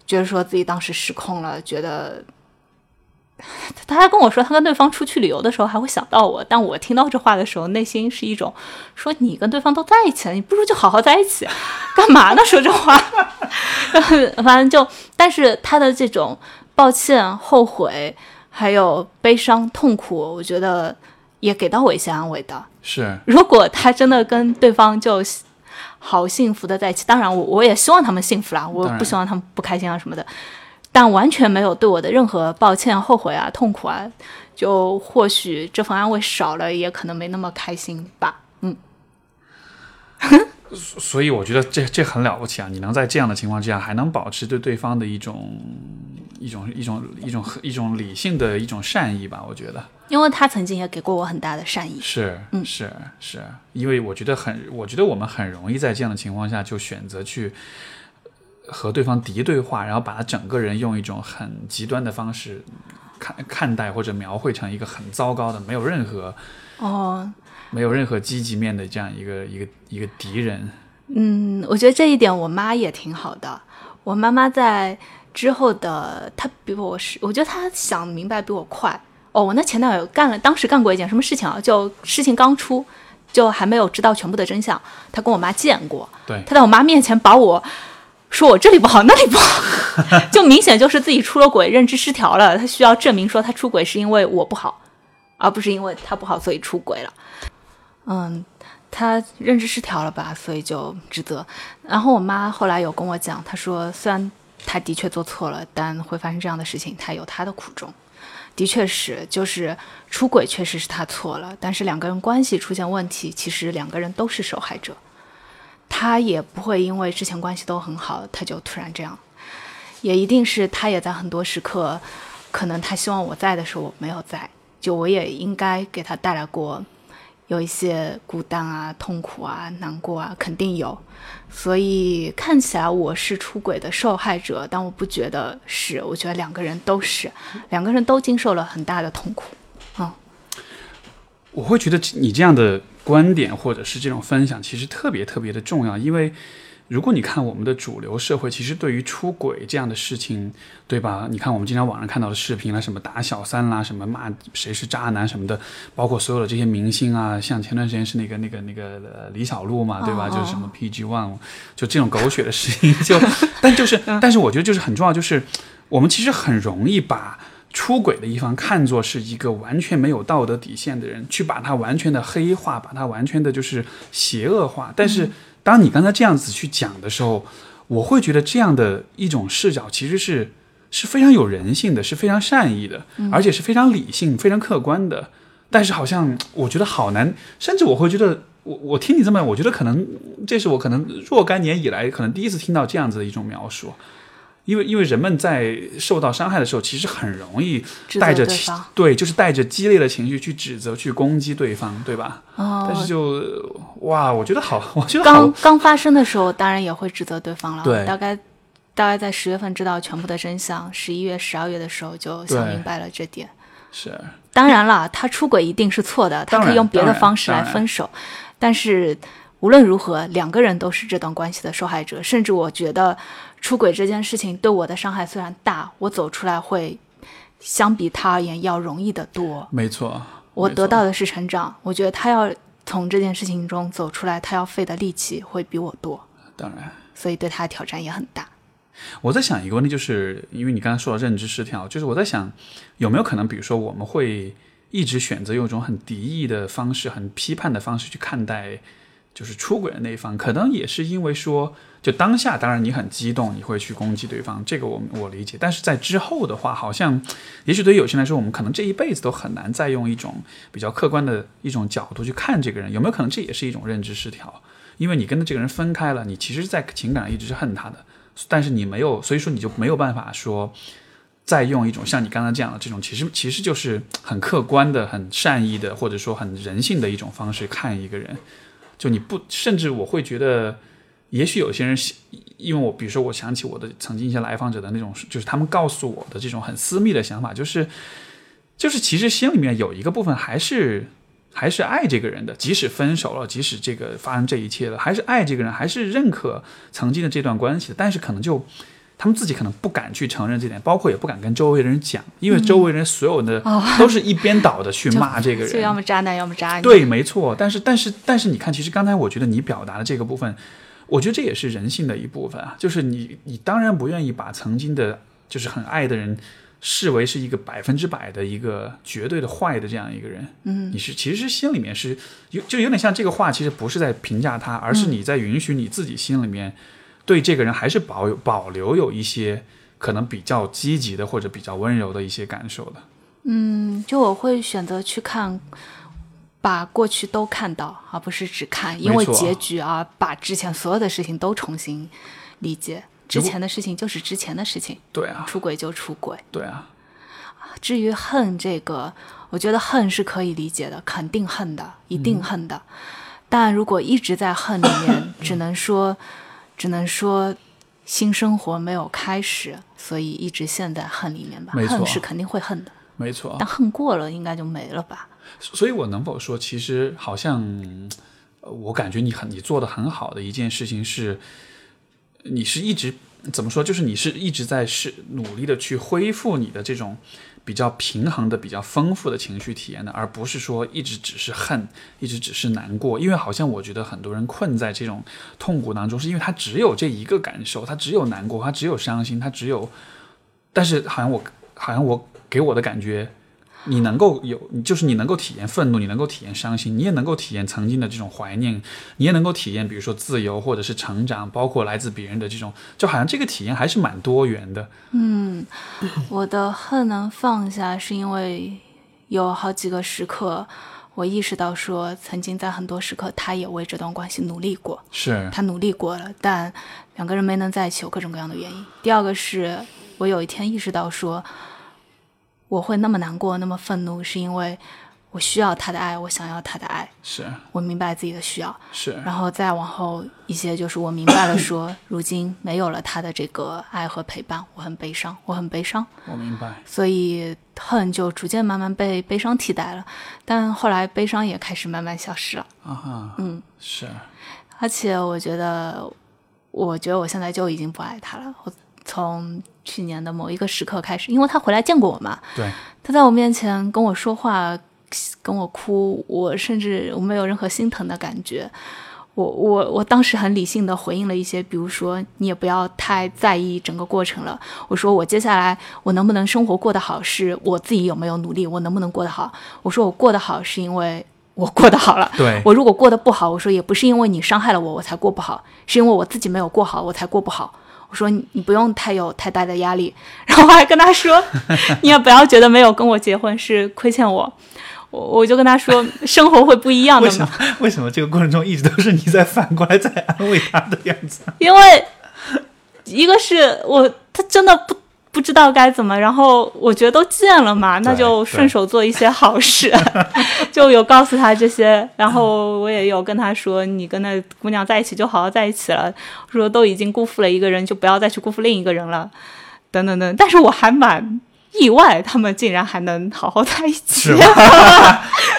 觉得说自己当时失控了，觉得 他还跟我说，他跟对方出去旅游的时候还会想到我，但我听到这话的时候，内心是一种说你跟对方都在一起了，你不如就好好在一起，干嘛呢？说这话，反正就，但是他的这种抱歉、后悔，还有悲伤、痛苦，我觉得也给到我一些安慰的。是如果他真的跟对方就好幸福的在一起，当然我我也希望他们幸福啦，我不希望他们不开心啊什么的，但完全没有对我的任何抱歉、后悔啊、痛苦啊，就或许这份安慰少了，也可能没那么开心吧。嗯，所以我觉得这这很了不起啊！你能在这样的情况之下，还能保持对对方的一种一种一种一种一种理性的一种善意吧，我觉得因为他曾经也给过我很大的善意。是嗯是是，因为我觉得很，我觉得我们很容易在这样的情况下就选择去和对方敌对化，然后把他整个人用一种很极端的方式看看待或者描绘成一个很糟糕的，没有任何哦，没有任何积极面的这样一个一个一个敌人。嗯，我觉得这一点我妈也挺好的。我妈妈在之后的，她比我是，我觉得她想明白比我快。哦，我那前男友干了，当时干过一件什么事情啊？就事情刚出，就还没有知道全部的真相。他跟我妈见过，对他在我妈面前把我说我这里不好那里不好，就明显就是自己出了轨，认知失调了。他需要证明说他出轨是因为我不好，而不是因为他不好所以出轨了。嗯，他认知失调了吧，所以就指责。然后我妈后来有跟我讲，她说虽然他的确做错了，但会发生这样的事情，他有他的苦衷。的确是，就是出轨确实是他错了，但是两个人关系出现问题，其实两个人都是受害者。他也不会因为之前关系都很好，他就突然这样，也一定是他也在很多时刻，可能他希望我在的时候我没有在，就我也应该给他带来过有一些孤单啊、痛苦啊、难过啊，肯定有。所以看起来我是出轨的受害者，但我不觉得是，我觉得两个人都是，两个人都经受了很大的痛苦。我会觉得你这样的观点或者是这种分享，其实特别特别的重要，因为如果你看我们的主流社会，其实对于出轨这样的事情，对吧？你看我们经常网上看到的视频啦，什么打小三啦，什么骂谁是渣男什么的，包括所有的这些明星啊，像前段时间是那个那个那个呃李小璐嘛，对吧？就是什么 PG One，就这种狗血的事情，就但就是，但是我觉得就是很重要，就是我们其实很容易把。出轨的一方看作是一个完全没有道德底线的人，去把他完全的黑化，把他完全的就是邪恶化。但是，当你刚才这样子去讲的时候，我会觉得这样的一种视角其实是是非常有人性的，是非常善意的，而且是非常理性、非常客观的。但是，好像我觉得好难，甚至我会觉得，我我听你这么，我觉得可能这是我可能若干年以来可能第一次听到这样子的一种描述。因为因为人们在受到伤害的时候，其实很容易带着对，就是带着激烈的情绪去指责、去攻击对方，对吧？哦。但是就哇，我觉得好，我觉得刚刚发生的时候，当然也会指责对方了。对。大概大概在十月份知道全部的真相，十一月、十二月的时候就想明白了这点。是。当然了，他出轨一定是错的，他可以用别的方式来分手。但是无论如何，两个人都是这段关系的受害者，甚至我觉得。出轨这件事情对我的伤害虽然大，我走出来会相比他而言要容易得多。没错，我得到的是成长。我觉得他要从这件事情中走出来，他要费的力气会比我多。当然，所以对他的挑战也很大。我在想一个问题，就是因为你刚才说到认知失调，就是我在想有没有可能，比如说我们会一直选择用一种很敌意的方式、很批判的方式去看待，就是出轨的那一方，可能也是因为说。就当下，当然你很激动，你会去攻击对方，这个我我理解。但是在之后的话，好像，也许对于有些人来说，我们可能这一辈子都很难再用一种比较客观的一种角度去看这个人。有没有可能这也是一种认知失调？因为你跟这个人分开了，你其实，在情感上一直是恨他的，但是你没有，所以说你就没有办法说，再用一种像你刚才讲的这种，其实其实就是很客观的、很善意的，或者说很人性的一种方式看一个人。就你不，甚至我会觉得。也许有些人，因为我比如说，我想起我的曾经一些来访者的那种，就是他们告诉我的这种很私密的想法，就是，就是其实心里面有一个部分还是还是爱这个人的，即使分手了，即使这个发生这一切了，还是爱这个人，还是认可曾经的这段关系的。但是可能就他们自己可能不敢去承认这点，包括也不敢跟周围的人讲，因为周围人所有的都是一边倒的去 骂这个人，就要么渣男，要么渣女。对，没错。但是但是但是，你看，其实刚才我觉得你表达的这个部分。我觉得这也是人性的一部分啊，就是你，你当然不愿意把曾经的，就是很爱的人，视为是一个百分之百的一个绝对的坏的这样一个人。嗯，你是其实心里面是有，就有点像这个话，其实不是在评价他，而是你在允许你自己心里面对这个人还是保有保留有一些可能比较积极的或者比较温柔的一些感受的。嗯，就我会选择去看。把过去都看到，而不是只看因为结局而把之前所有的事情都重新理解。之前的事情就是之前的事情，对啊，出轨就出轨，对啊。至于恨这个，我觉得恨是可以理解的，肯定恨的，一定恨的。但如果一直在恨里面，只能说，只能说新生活没有开始，所以一直陷在恨里面吧。恨是肯定会恨的，没错。但恨过了，应该就没了吧。所以，我能否说，其实好像，我感觉你很，你做的很好的一件事情是，你是一直怎么说，就是你是一直在是努力的去恢复你的这种比较平衡的、比较丰富的情绪体验的，而不是说一直只是恨，一直只是难过。因为好像我觉得很多人困在这种痛苦当中，是因为他只有这一个感受，他只有难过，他只有伤心，他只有，但是好像我好像我给我的感觉。你能够有，就是你能够体验愤怒，你能够体验伤心，你也能够体验曾经的这种怀念，你也能够体验，比如说自由或者是成长，包括来自别人的这种，就好像这个体验还是蛮多元的。嗯，我的恨能放下，是因为有好几个时刻，我意识到说，曾经在很多时刻，他也为这段关系努力过，是他努力过了，但两个人没能在一起，有各种各样的原因。第二个是我有一天意识到说。我会那么难过，那么愤怒，是因为我需要他的爱，我想要他的爱。是我明白自己的需要。是，然后再往后一些，就是我明白了，说 如今没有了他的这个爱和陪伴，我很悲伤，我很悲伤。我明白。所以恨就逐渐慢慢被悲伤替代了，但后来悲伤也开始慢慢消失了。啊哈，嗯，是。而且我觉得，我觉得我现在就已经不爱他了。我。从去年的某一个时刻开始，因为他回来见过我嘛，对，他在我面前跟我说话，跟我哭，我甚至我没有任何心疼的感觉，我我我当时很理性的回应了一些，比如说你也不要太在意整个过程了，我说我接下来我能不能生活过得好，是我自己有没有努力，我能不能过得好，我说我过得好是因为我过得好了，对。我如果过得不好，我说也不是因为你伤害了我我才过不好，是因为我自己没有过好我才过不好。我说你你不用太有太大的压力，然后我还跟他说，你也不要觉得没有跟我结婚是亏欠我，我我就跟他说，生活会不一样的嘛。为什么？为什么这个过程中一直都是你在反过来在安慰他的样子？因为一个是我他真的不。不知道该怎么，然后我觉得都见了嘛，那就顺手做一些好事，就有告诉他这些，然后我也有跟他说，你跟那姑娘在一起就好好在一起了，说都已经辜负了一个人，就不要再去辜负另一个人了，等等等，但是我还蛮。意外，他们竟然还能好好在一起，是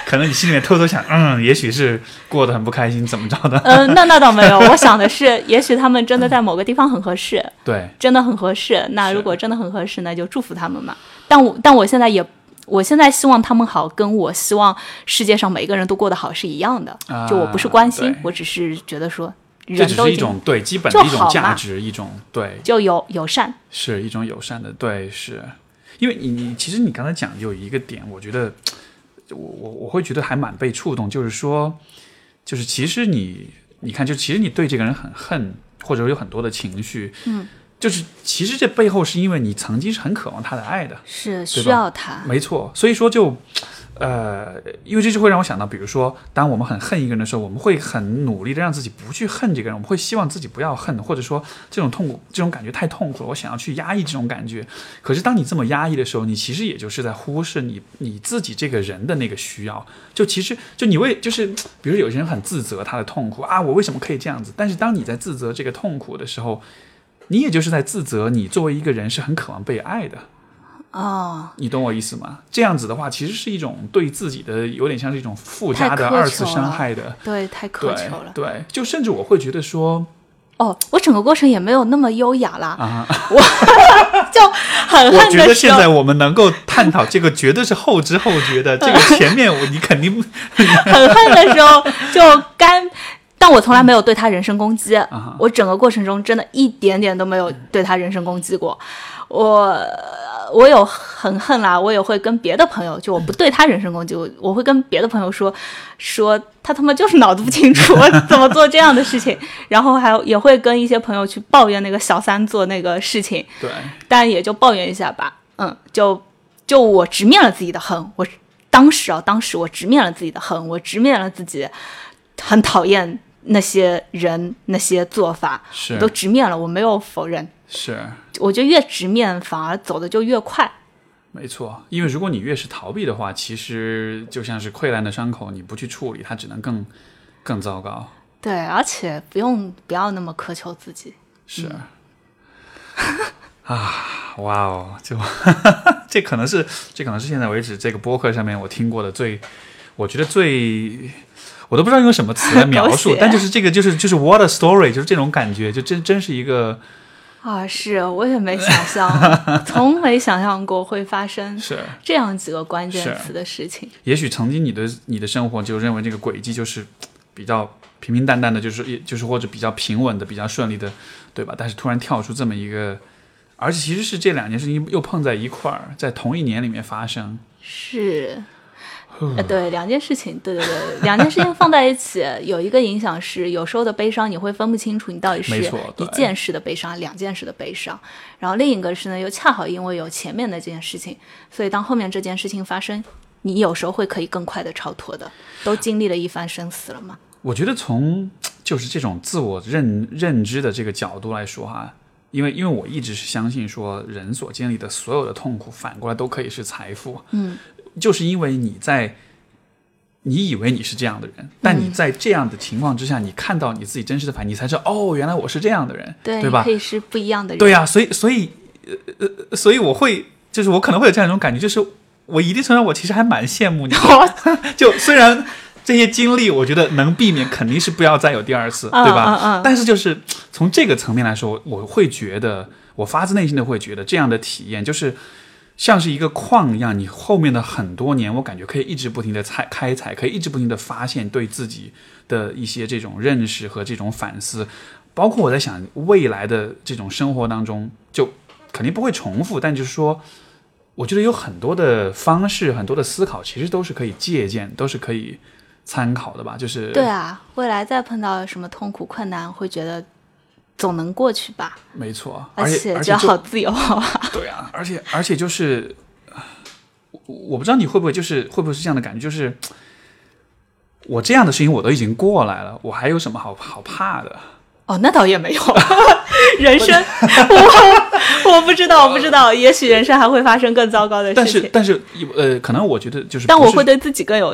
可能你心里面偷偷想，嗯，也许是过得很不开心，怎么着的？嗯，那那倒没有，我想的是，也许他们真的在某个地方很合适，对，真的很合适。那如果真的很合适，那就祝福他们嘛。但我但我现在也，我现在希望他们好，跟我希望世界上每一个人都过得好是一样的。就我不是关心，我只是觉得说，这只是一种对基本的一种价值，一种对，就友友善，是一种友善的，对，是。因为你你其实你刚才讲有一个点，我觉得我我我会觉得还蛮被触动，就是说，就是其实你你看，就其实你对这个人很恨，或者有很多的情绪，嗯，就是其实这背后是因为你曾经是很渴望他的爱的，是需要他，没错，所以说就。呃，因为这就会让我想到，比如说，当我们很恨一个人的时候，我们会很努力的让自己不去恨这个人，我们会希望自己不要恨，或者说这种痛苦、这种感觉太痛苦了，我想要去压抑这种感觉。可是当你这么压抑的时候，你其实也就是在忽视你你自己这个人的那个需要。就其实就你为就是，比如有些人很自责他的痛苦啊，我为什么可以这样子？但是当你在自责这个痛苦的时候，你也就是在自责你作为一个人是很渴望被爱的。哦，你懂我意思吗？这样子的话，其实是一种对自己的有点像是一种附加的二次伤害的，对，太苛求了。对，就甚至我会觉得说，哦，我整个过程也没有那么优雅啦，啊我 就很恨。我觉得现在我们能够探讨这个，绝对是后知后觉的。这个前面我你肯定 很恨的时候就干，但我从来没有对他人身攻击。我整个过程中真的一点点都没有对他人身攻击过。我我有很恨啦，我也会跟别的朋友，就我不对他人身攻击，我我会跟别的朋友说，说他他妈就是脑子不清楚，怎么做这样的事情，然后还也会跟一些朋友去抱怨那个小三做那个事情，对，但也就抱怨一下吧，嗯，就就我直面了自己的恨，我当时啊，当时我直面了自己的恨，我直面了自己很讨厌那些人那些做法，是。都直面了，我没有否认。是，我觉得越直面反而走的就越快。没错，因为如果你越是逃避的话，其实就像是溃烂的伤口，你不去处理，它只能更更糟糕。对，而且不用不要那么苛求自己。是。啊，哇哦，就 这可能是这可能是现在为止这个播客上面我听过的最，我觉得最，我都不知道用什么词来描述，但就是这个就是就是 what a story，就是这种感觉，就真真是一个。啊，是我也没想象，从没想象过会发生 是，这样几个关键词的事情。也许曾经你的你的生活就认为这个轨迹就是比较平平淡淡的，就是也就是或者比较平稳的、比较顺利的，对吧？但是突然跳出这么一个，而且其实是这两件事情又碰在一块儿，在同一年里面发生。是，呃，对，两件事情，对对对，两件事情放在一起，有一个影响是，有时候的悲伤你会分不清楚，你到底是一件事的悲伤，两件事的悲伤。然后另一个是呢，又恰好因为有前面的这件事情，所以当后面这件事情发生，你有时候会可以更快的超脱的，都经历了一番生死了嘛。我觉得从就是这种自我认认知的这个角度来说哈，因为因为我一直是相信说人所经历的所有的痛苦，反过来都可以是财富。嗯，就是因为你在你以为你是这样的人，但你在这样的情况之下，你看到你自己真实的反应，你才知道哦，原来我是这样的人，对，对吧可？以是不一样的人。对呀、所以所以呃呃，所以我会就是我可能会有这样一种感觉，就是我一定程度上我其实还蛮羡慕你的，就虽然这些经历，我觉得能避免，肯定是不要再有第二次，嗯对吧？嗯嗯但是就是从这个层面来说，我会觉得，我发自内心的会觉得这样的体验就是。像是一个矿一样，你后面的很多年，我感觉可以一直不停的采开采，可以一直不停的发现对自己的一些这种认识和这种反思，包括我在想未来的这种生活当中，就肯定不会重复，但就是说，我觉得有很多的方式，很多的思考，其实都是可以借鉴，都是可以参考的吧。就是对啊，未来再碰到什么痛苦困难，会觉得总能过去吧，没错，而且且觉得而且好自由啊。对啊，而且而且就是，我我不知道你会不会就是会不会是这样的感觉，就是我这样的事情我都已经过来了，我还有什么好好怕的？哦，那倒也没有，人生我 我不知道，我不知道，也许人生还会发生更糟糕的事情。但是但是呃，可能我觉得就是，是但我会对自己更有、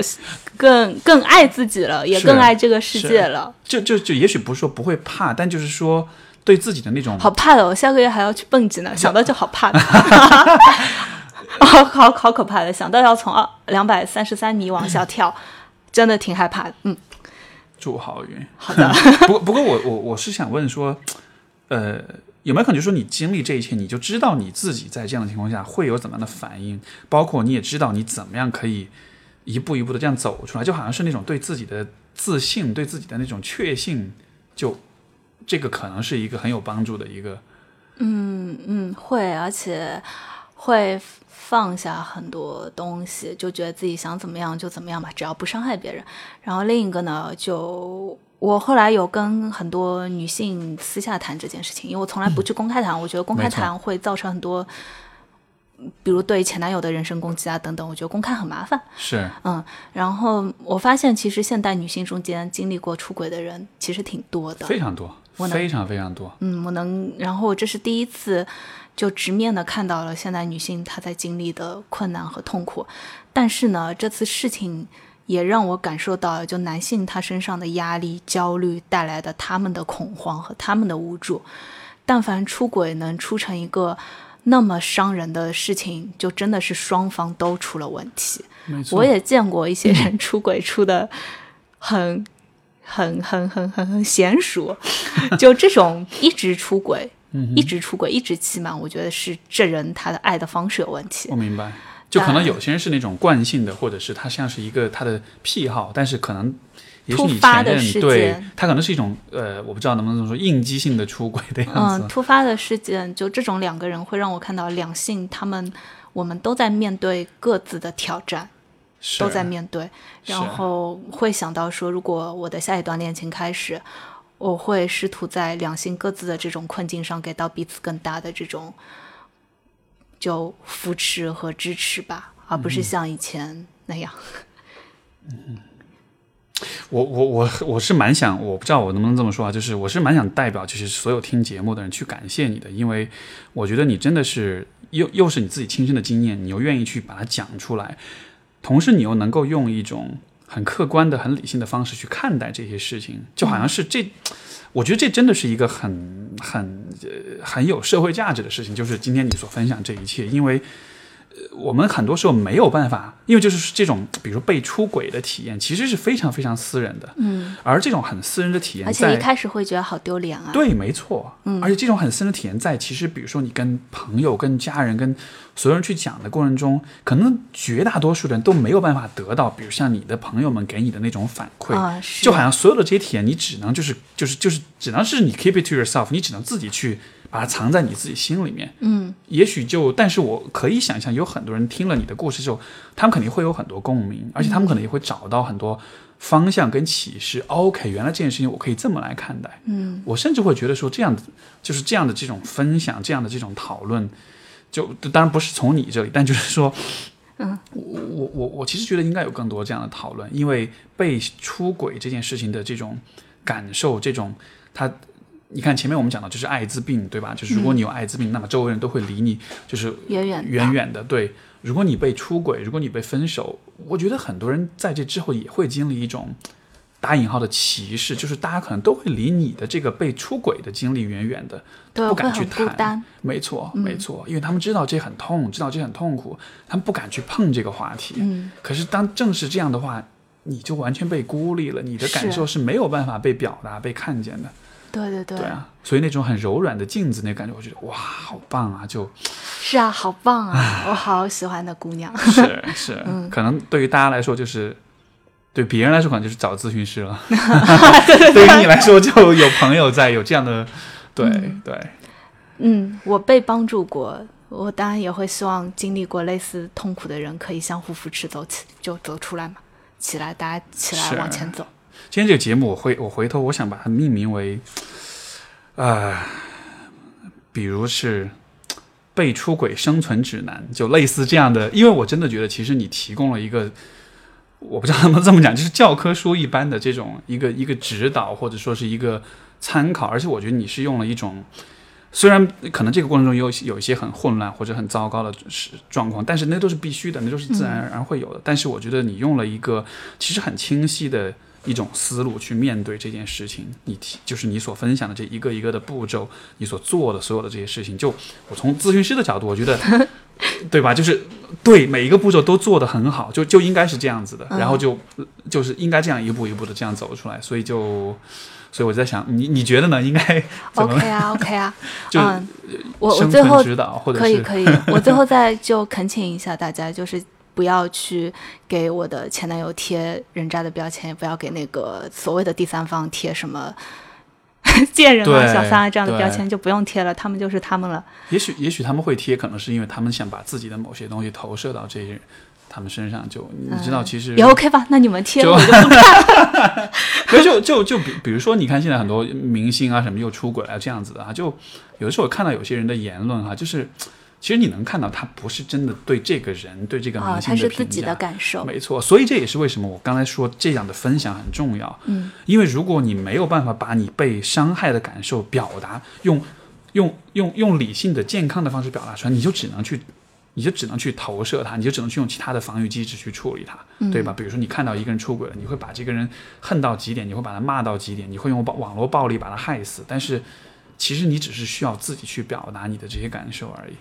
更更爱自己了，也更爱这个世界了。就就就也许不是说不会怕，但就是说对自己的那种好怕的，我下个月还要去蹦极呢，想到就好怕的。哦，好好可怕的，想到要从二两百三十三米往下跳，真的挺害怕的。嗯，祝好运。好的。不过不过我我我是想问说，呃，有没有可能就说你经历这一切，你就知道你自己在这样的情况下会有怎么样的反应，包括你也知道你怎么样可以一步一步的这样走出来，就好像是那种对自己的自信、对自己的那种确信，就这个可能是一个很有帮助的一个。嗯嗯，会，而且会放下很多东西，就觉得自己想怎么样就怎么样吧，只要不伤害别人。然后另一个呢，就我后来有跟很多女性私下谈这件事情，因为我从来不去公开谈，我觉得公开谈会造成很多，比如对前男友的人身攻击啊等等，我觉得公开很麻烦。是，嗯，然后我发现其实现代女性中间经历过出轨的人其实挺多的，非常多，我非常非常多。嗯，我能，然后这是第一次就直面的看到了现代女性她在经历的困难和痛苦，但是呢，这次事情也让我感受到，就男性他身上的压力、焦虑带来的他们的恐慌和他们的无助。但凡出轨能出成一个那么伤人的事情，就真的是双方都出了问题。我也见过一些人出轨出的很、很、很、很、很、很娴熟，就这种一直出轨、一直出轨、一直欺瞒，我觉得是这人他的爱的方式有问题我。明白。就可能有些人是那种惯性的，或者是他像是一个他的癖好，但是可能也许你突发前任的事对件他可能是一种呃，我不知道能不能说应激性的出轨的样子。嗯，突发的事件，就这种两个人会让我看到两性他们，我们都在面对各自的挑战。是都在面对，然后会想到说，如果我的下一段恋情开始，我会试图在两性各自的这种困境上给到彼此更大的这种就扶持和支持吧，而不嗯是像以前那样。嗯 我我我我是蛮想，我不知道我能不能这么说啊，就是我是蛮想代表就是所有听节目的人去感谢你的，因为我觉得你真的是又又是你自己亲身的经验，你又愿意去把它讲出来，同时你又能够用一种很客观的、很理性的方式去看待这些事情，就好像是这，我觉得这真的是一个很很呃很有社会价值的事情，就是今天你所分享这一切，因为我们很多时候没有办法，因为就是这种，比如说被出轨的体验，其实是非常非常私人的。嗯，而这种很私人的体验而在，且一开始会觉得好丢脸啊。对，没错。嗯，而且这种很私人的体验在，其实比如说你跟朋友、跟家人、跟所有人去讲的过程中，可能绝大多数人都没有办法得到，比如像你的朋友们给你的那种反馈。就好像所有的这些体验，你只能就是就是就是只能是你 keep it to yourself，你只能自己去把它藏在你自己心里面。嗯，也许就，但是我可以想象，有很多人听了你的故事之后，他们肯定会有很多共鸣，而且他们可能也会找到很多方向跟启示。OK，原来这件事情我可以这么来看待。嗯，我甚至会觉得说，这样就是这样的这种分享，这样的这种讨论，就当然不是从你这里，但就是说，嗯，我我我我其实觉得应该有更多这样的讨论，因为被出轨这件事情的这种感受，这种他。你看前面我们讲到就是艾滋病，对吧？就是如果你有艾滋病，那么周围人都会离你就是远远远远的。对，如果你被出轨，如果你被分手，我觉得很多人在这之后也会经历一种打引号的歧视，就是大家可能都会离你的这个被出轨的经历远远的，不敢去谈。没错，嗯没错，因为他们知道这很痛，知道这很痛苦，他们不敢去碰这个话题。嗯，可是当正是这样的话，你就完全被孤立了，你的感受是没有办法被表达、被看见的。对对对，对啊，所以那种很柔软的镜子那感觉，我觉得哇，好棒啊！就是啊，好棒啊，我好喜欢的姑娘。是 是，嗯。可能对于大家来说就是，对别人来说可能就是找咨询师了，对于你来说就有朋友在，有这样的，对、嗯。对，嗯，我被帮助过，我当然也会希望经历过类似痛苦的人可以相互扶持走起，就走出来嘛，起来，大家起来往前走。今天这个节目我会我回头我想把它命名为，呃，比如是。被出轨生存指南，就类似这样的，因为我真的觉得，其实你提供了一个，我不知道能不能这么讲，就是教科书一般的这种一个一个指导，或者说是一个参考，而且我觉得你是用了一种，虽然可能这个过程中有有一些很混乱或者很糟糕的是状况，但是那都是必须的，那都是自然而然会有的。但是我觉得你用了一个其实很清晰的一种思路去面对这件事情，你提就是你所分享的这一个一个的步骤，你所做的所有的这些事情，就我从咨询师的角度，我觉得。对吧？就是对每一个步骤都做得很好，就就应该是这样子的，然后就就是应该这样一步一步的这样走出来，所以就，所以我在想，你你觉得呢？应该 OK 啊，OK 啊，就嗯，我我最后指导，或者是可以可以，我最后再就恳请一下大家，就是不要去给我的前男友贴人渣的标签，也不要给那个所谓的第三方贴什么 贱人啊、小三啊这样的标签，就不用贴了，他们就是他们了。也许也许他们会贴，可能是因为他们想把自己的某些东西投射到这些人他们身上，就你知道，其实也 OK 吧？那你们贴就我就不看。所以就就就比比如说，你看现在很多明星啊什么又出轨啊这样子的啊，就有的时候我看到有些人的言论哈、就是其实你能看到他不是真的对这个人对这个啊，明星的评价，是自己的感受。没错，所以这也是为什么我刚才说这样的分享很重要。嗯，因为如果你没有办法把你被伤害的感受表达，用用用用理性的、健康的方式表达出来，你就只能去，你就只能去投射它，你就只能去用其他的防御机制去处理它，嗯对吧？比如说你看到一个人出轨了，你会把这个人恨到极点，你会把他骂到极点，你会用网网络暴力把他害死，但是其实你只是需要自己去表达你的这些感受而已。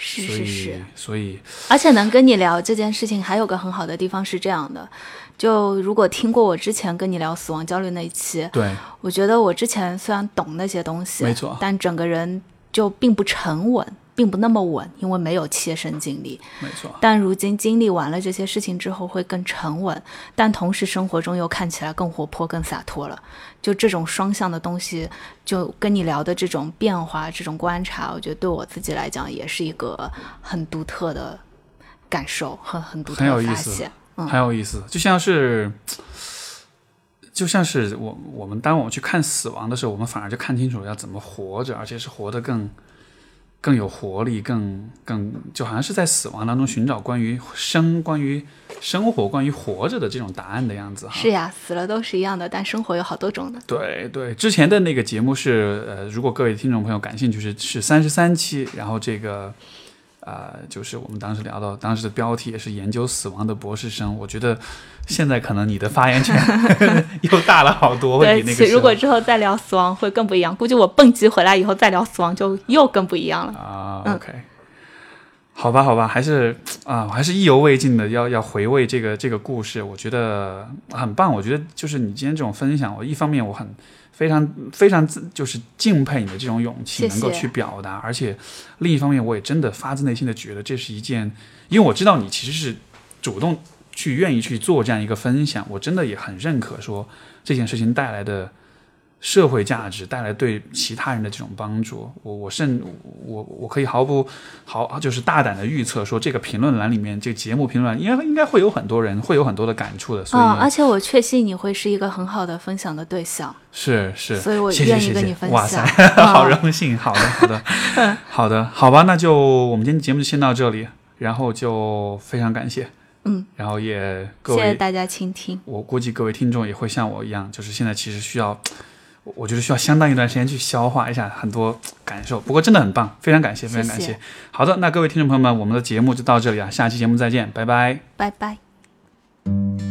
是，是是，所以。而且能跟你聊这件事情，还有个很好的地方是这样的，就如果听过我之前跟你聊死亡焦虑那一期，对，我觉得我之前虽然懂那些东西，没错。但整个人就并不沉稳，并不那么稳，因为没有切身经历。没错。但如今经历完了这些事情之后，会更沉稳，但同时生活中又看起来更活泼、更洒脱了。就这种双向的东西，就跟你聊的这种变化、这种观察，我觉得对我自己来讲也是一个很独特的感受，很很独特的很有意思发现。嗯很有意思，就像是，就像是我我们当我们去看死亡的时候，我们反而就看清楚要怎么活着，而且是活得更更有活力，更更就好像是在死亡当中寻找关于生、关于生活、关于活着的这种答案的样子哈。是呀，死了都是一样的，但生活有好多种的。对对，之前的那个节目是呃，如果各位听众朋友感兴趣是是三十三期，然后这个呃，就是我们当时聊到当时的标题也是研究死亡的博士生，我觉得现在可能你的发言权 又大了好多，对那个如果之后再聊死亡会更不一样，估计我蹦极回来以后再聊死亡就又更不一样了。啊嗯，OK，好吧，好吧，还是啊，我还是意犹未尽的，要要回味这个这个故事，我觉得很棒。我觉得就是你今天这种分享，我一方面我很非常非常自就是敬佩你的这种勇气，能够去表达，而且另一方面，我也真的发自内心的觉得这是一件，因为我知道你其实是主动去愿意去做这样一个分享，我真的也很认可说这件事情带来的。社会价值带来对其他人的这种帮助，我我甚我我可以毫不毫就是大胆的预测说，这个评论栏里面，这个节目评论栏应该应该会有很多人会有很多的感触的，所以、嗯，而且我确信你会是一个很好的分享的对象，是是，所以我愿意跟你分享哇塞，好荣幸，好的好的 好的，好吧，那就我们今天节目就先到这里，然后就非常感谢，嗯，然后也各位谢谢大家倾听。我估计各位听众也会像我一样，就是现在其实需要，我我觉得需要相当一段时间去消化一下很多感受。不过真的很棒，非常感谢，非常感谢。谢谢好的，那各位听众朋友们，我们的节目就到这里啊，下期节目再见，拜拜。拜拜。